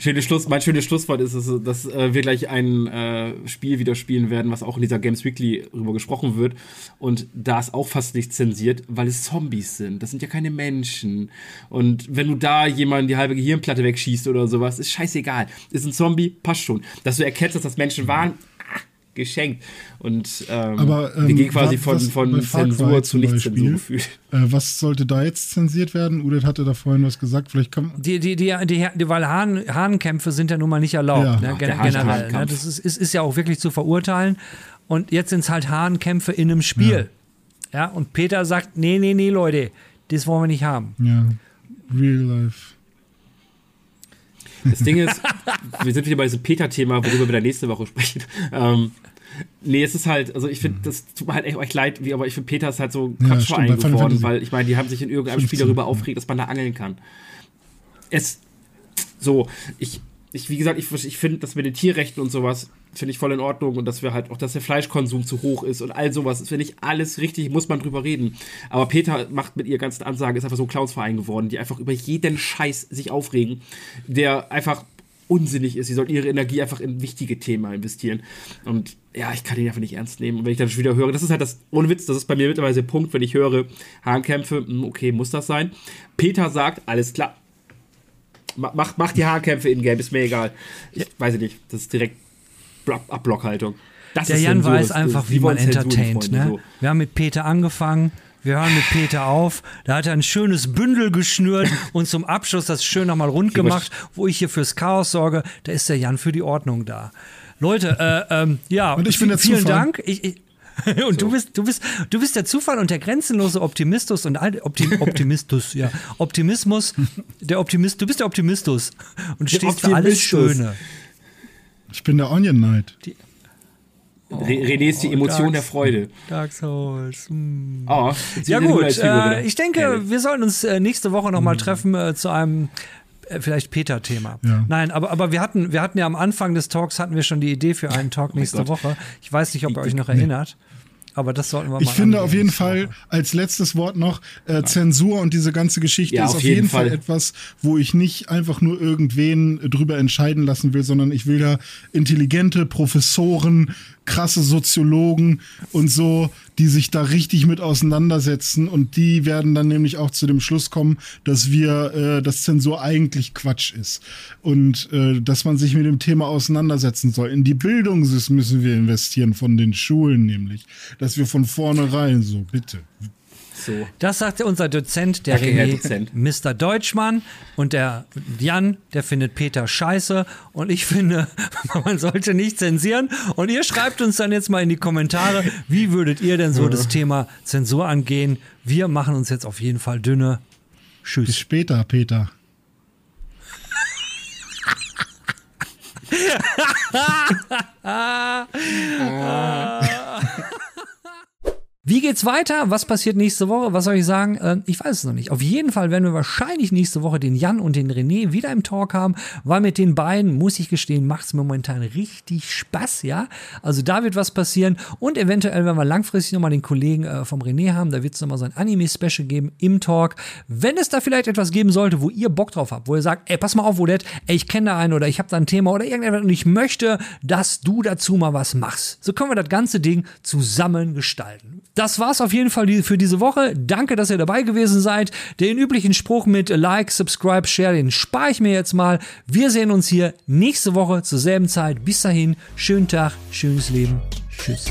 Schönes Schluss, mein schönes Schlusswort ist, dass äh, wir gleich ein äh, Spiel wieder spielen werden, was auch in dieser Games Weekly darüber gesprochen wird. Und da ist auch fast nicht zensiert, weil es Zombies sind. Das sind ja keine Menschen. Und wenn du da jemanden die halbe Gehirnplatte wegschießt oder sowas, ist scheißegal. Ist ein Zombie, passt schon. Dass du erkennst, dass das Menschen waren, geschenkt. Und ähm, Aber, ähm, wir gehen quasi was- von, von Zensur zu zum Nicht-Zensur Beispiel? gefühlt. Äh, was sollte da jetzt zensiert werden? Udit hatte da vorhin was gesagt. Vielleicht kann Die, die, die, die, die weil Hahn, Hahnkämpfe sind ja nun mal nicht erlaubt, Ja. ne, gen generell. Ne, das ist, ist, ist ja auch wirklich zu verurteilen. Und jetzt sind es halt Hahnkämpfe in einem Spiel. Ja. und Peter sagt, nee, nee, nee, Leute, das wollen wir nicht haben. ja Real Life. Das Ding ist, wir sind wieder bei diesem Peter-Thema, worüber wir dann nächste Woche sprechen. Ähm, nee, es ist halt, also ich finde, das tut mir halt echt, echt leid, wie, aber ich finde, Peter ist halt so ein Ja, Quatschverein stimmt, geworden, weil ich meine, die haben sich in irgendeinem Spiel 15, darüber ja. aufgeregt, dass man da angeln kann. Es, so, ich, ich wie gesagt, ich, ich finde, dass mit den Tierrechten und sowas, finde ich voll in Ordnung und dass wir halt auch, dass der Fleischkonsum zu hoch ist und all sowas, das finde ich alles richtig, muss man drüber reden. Aber Peter macht mit ihr ganzen Ansagen, ist einfach so ein Clownsverein geworden, die einfach über jeden Scheiß sich aufregen, der einfach unsinnig ist. Sie sollten ihre Energie einfach in wichtige Themen investieren. Und ja, ich kann ihn einfach nicht ernst nehmen. Und wenn ich dann schon wieder höre, das ist halt das, ohne Witz, das ist bei mir mittlerweile der Punkt, wenn ich höre, Hahnkämpfe, hm, okay, muss das sein. Peter sagt, alles klar. Ma- Mach, mach die Hahnkämpfe in-game, ist mir egal. Ich weiß ich nicht, das ist direkt Blo- Abblockhaltung. Das Der ist Jan Zensur, weiß das- einfach, das- wie man entertaint. Freunde, Ne? so. Wir haben mit Peter angefangen. Wir hören mit Peter auf. Da hat er ein schönes Bündel geschnürt *laughs* und zum Abschluss das schön nochmal rund gemacht, wo ich hier fürs Chaos sorge. Da ist der Jan für die Ordnung da. Leute, äh, ähm, ja, Und ich bin der vielen Zufall. Dank. Ich, ich, *laughs* und du bist, du bist, du bist der Zufall und der grenzenlose Optimistus und all- Optim, *laughs* Optimistus, ja, Optimismus, der Optimist. Du bist der Optimistus und Der stehst für alles. Schöne. Ich bin der Onion Knight. Re- René ist die Emotion Dark- der Freude. Dark Souls. hm. Oh, Ja die gut, äh, wieder. ich denke, Herrlich. wir sollten uns äh, nächste Woche nochmal treffen äh, zu einem äh, vielleicht Peter-Thema. Ja. Nein, aber, aber wir, hatten, wir hatten ja am Anfang des Talks hatten wir schon die Idee für einen Talk nächste Gott. Woche. Ich weiß nicht, ob ihr euch noch erinnert. Aber das sollten wir mal Ich finde auf jeden Fall als letztes Wort noch äh, Zensur und diese ganze Geschichte Ja, ist auf auf jeden jeden Fall. Fall. etwas, wo ich nicht einfach nur irgendwen drüber entscheiden lassen will, sondern ich will da intelligente Professoren, krasse Soziologen und so, die sich da richtig mit auseinandersetzen und die werden dann nämlich auch zu dem Schluss kommen, dass wir, äh, dass Zensur eigentlich Quatsch ist und äh, dass man sich mit dem Thema auseinandersetzen soll. In die Bildung müssen wir investieren von den Schulen nämlich, dass wir von vornherein so bitte. So. Das sagte unser Dozent, der René, Dozent. Mr. Deutschmann. Und der Jan, der findet Peter scheiße. Und ich finde, *laughs* man sollte nicht zensieren. Und ihr schreibt uns dann jetzt mal in die Kommentare, wie würdet ihr denn so das Thema Zensur angehen? Wir machen uns jetzt auf jeden Fall dünne. Bis Tschüss. später, Peter. *laughs* *laughs* Wie geht's weiter? Was passiert nächste Woche? Was soll ich sagen? Äh, ich weiß es noch nicht. Auf jeden Fall werden wir wahrscheinlich nächste Woche den Jan und den René wieder im Talk haben, weil mit den beiden, muss ich gestehen, macht es momentan richtig Spaß, ja? Also da wird was passieren und eventuell werden wir langfristig nochmal den Kollegen äh, vom René haben, da wird es nochmal so ein Anime-Special geben im Talk. Wenn es da vielleicht etwas geben sollte, wo ihr Bock drauf habt, wo ihr sagt, ey, pass mal auf, Odette, ey, ich kenne da einen oder ich habe da ein Thema oder irgendetwas und ich möchte, dass du dazu mal was machst. So können wir das ganze Ding zusammen gestalten. Das war's auf jeden Fall für diese Woche. Danke, dass ihr dabei gewesen seid. Den üblichen Spruch mit Like, Subscribe, Share, den spare ich mir jetzt mal. Wir sehen uns hier nächste Woche zur selben Zeit. Bis dahin, schönen Tag, schönes Leben. Tschüss.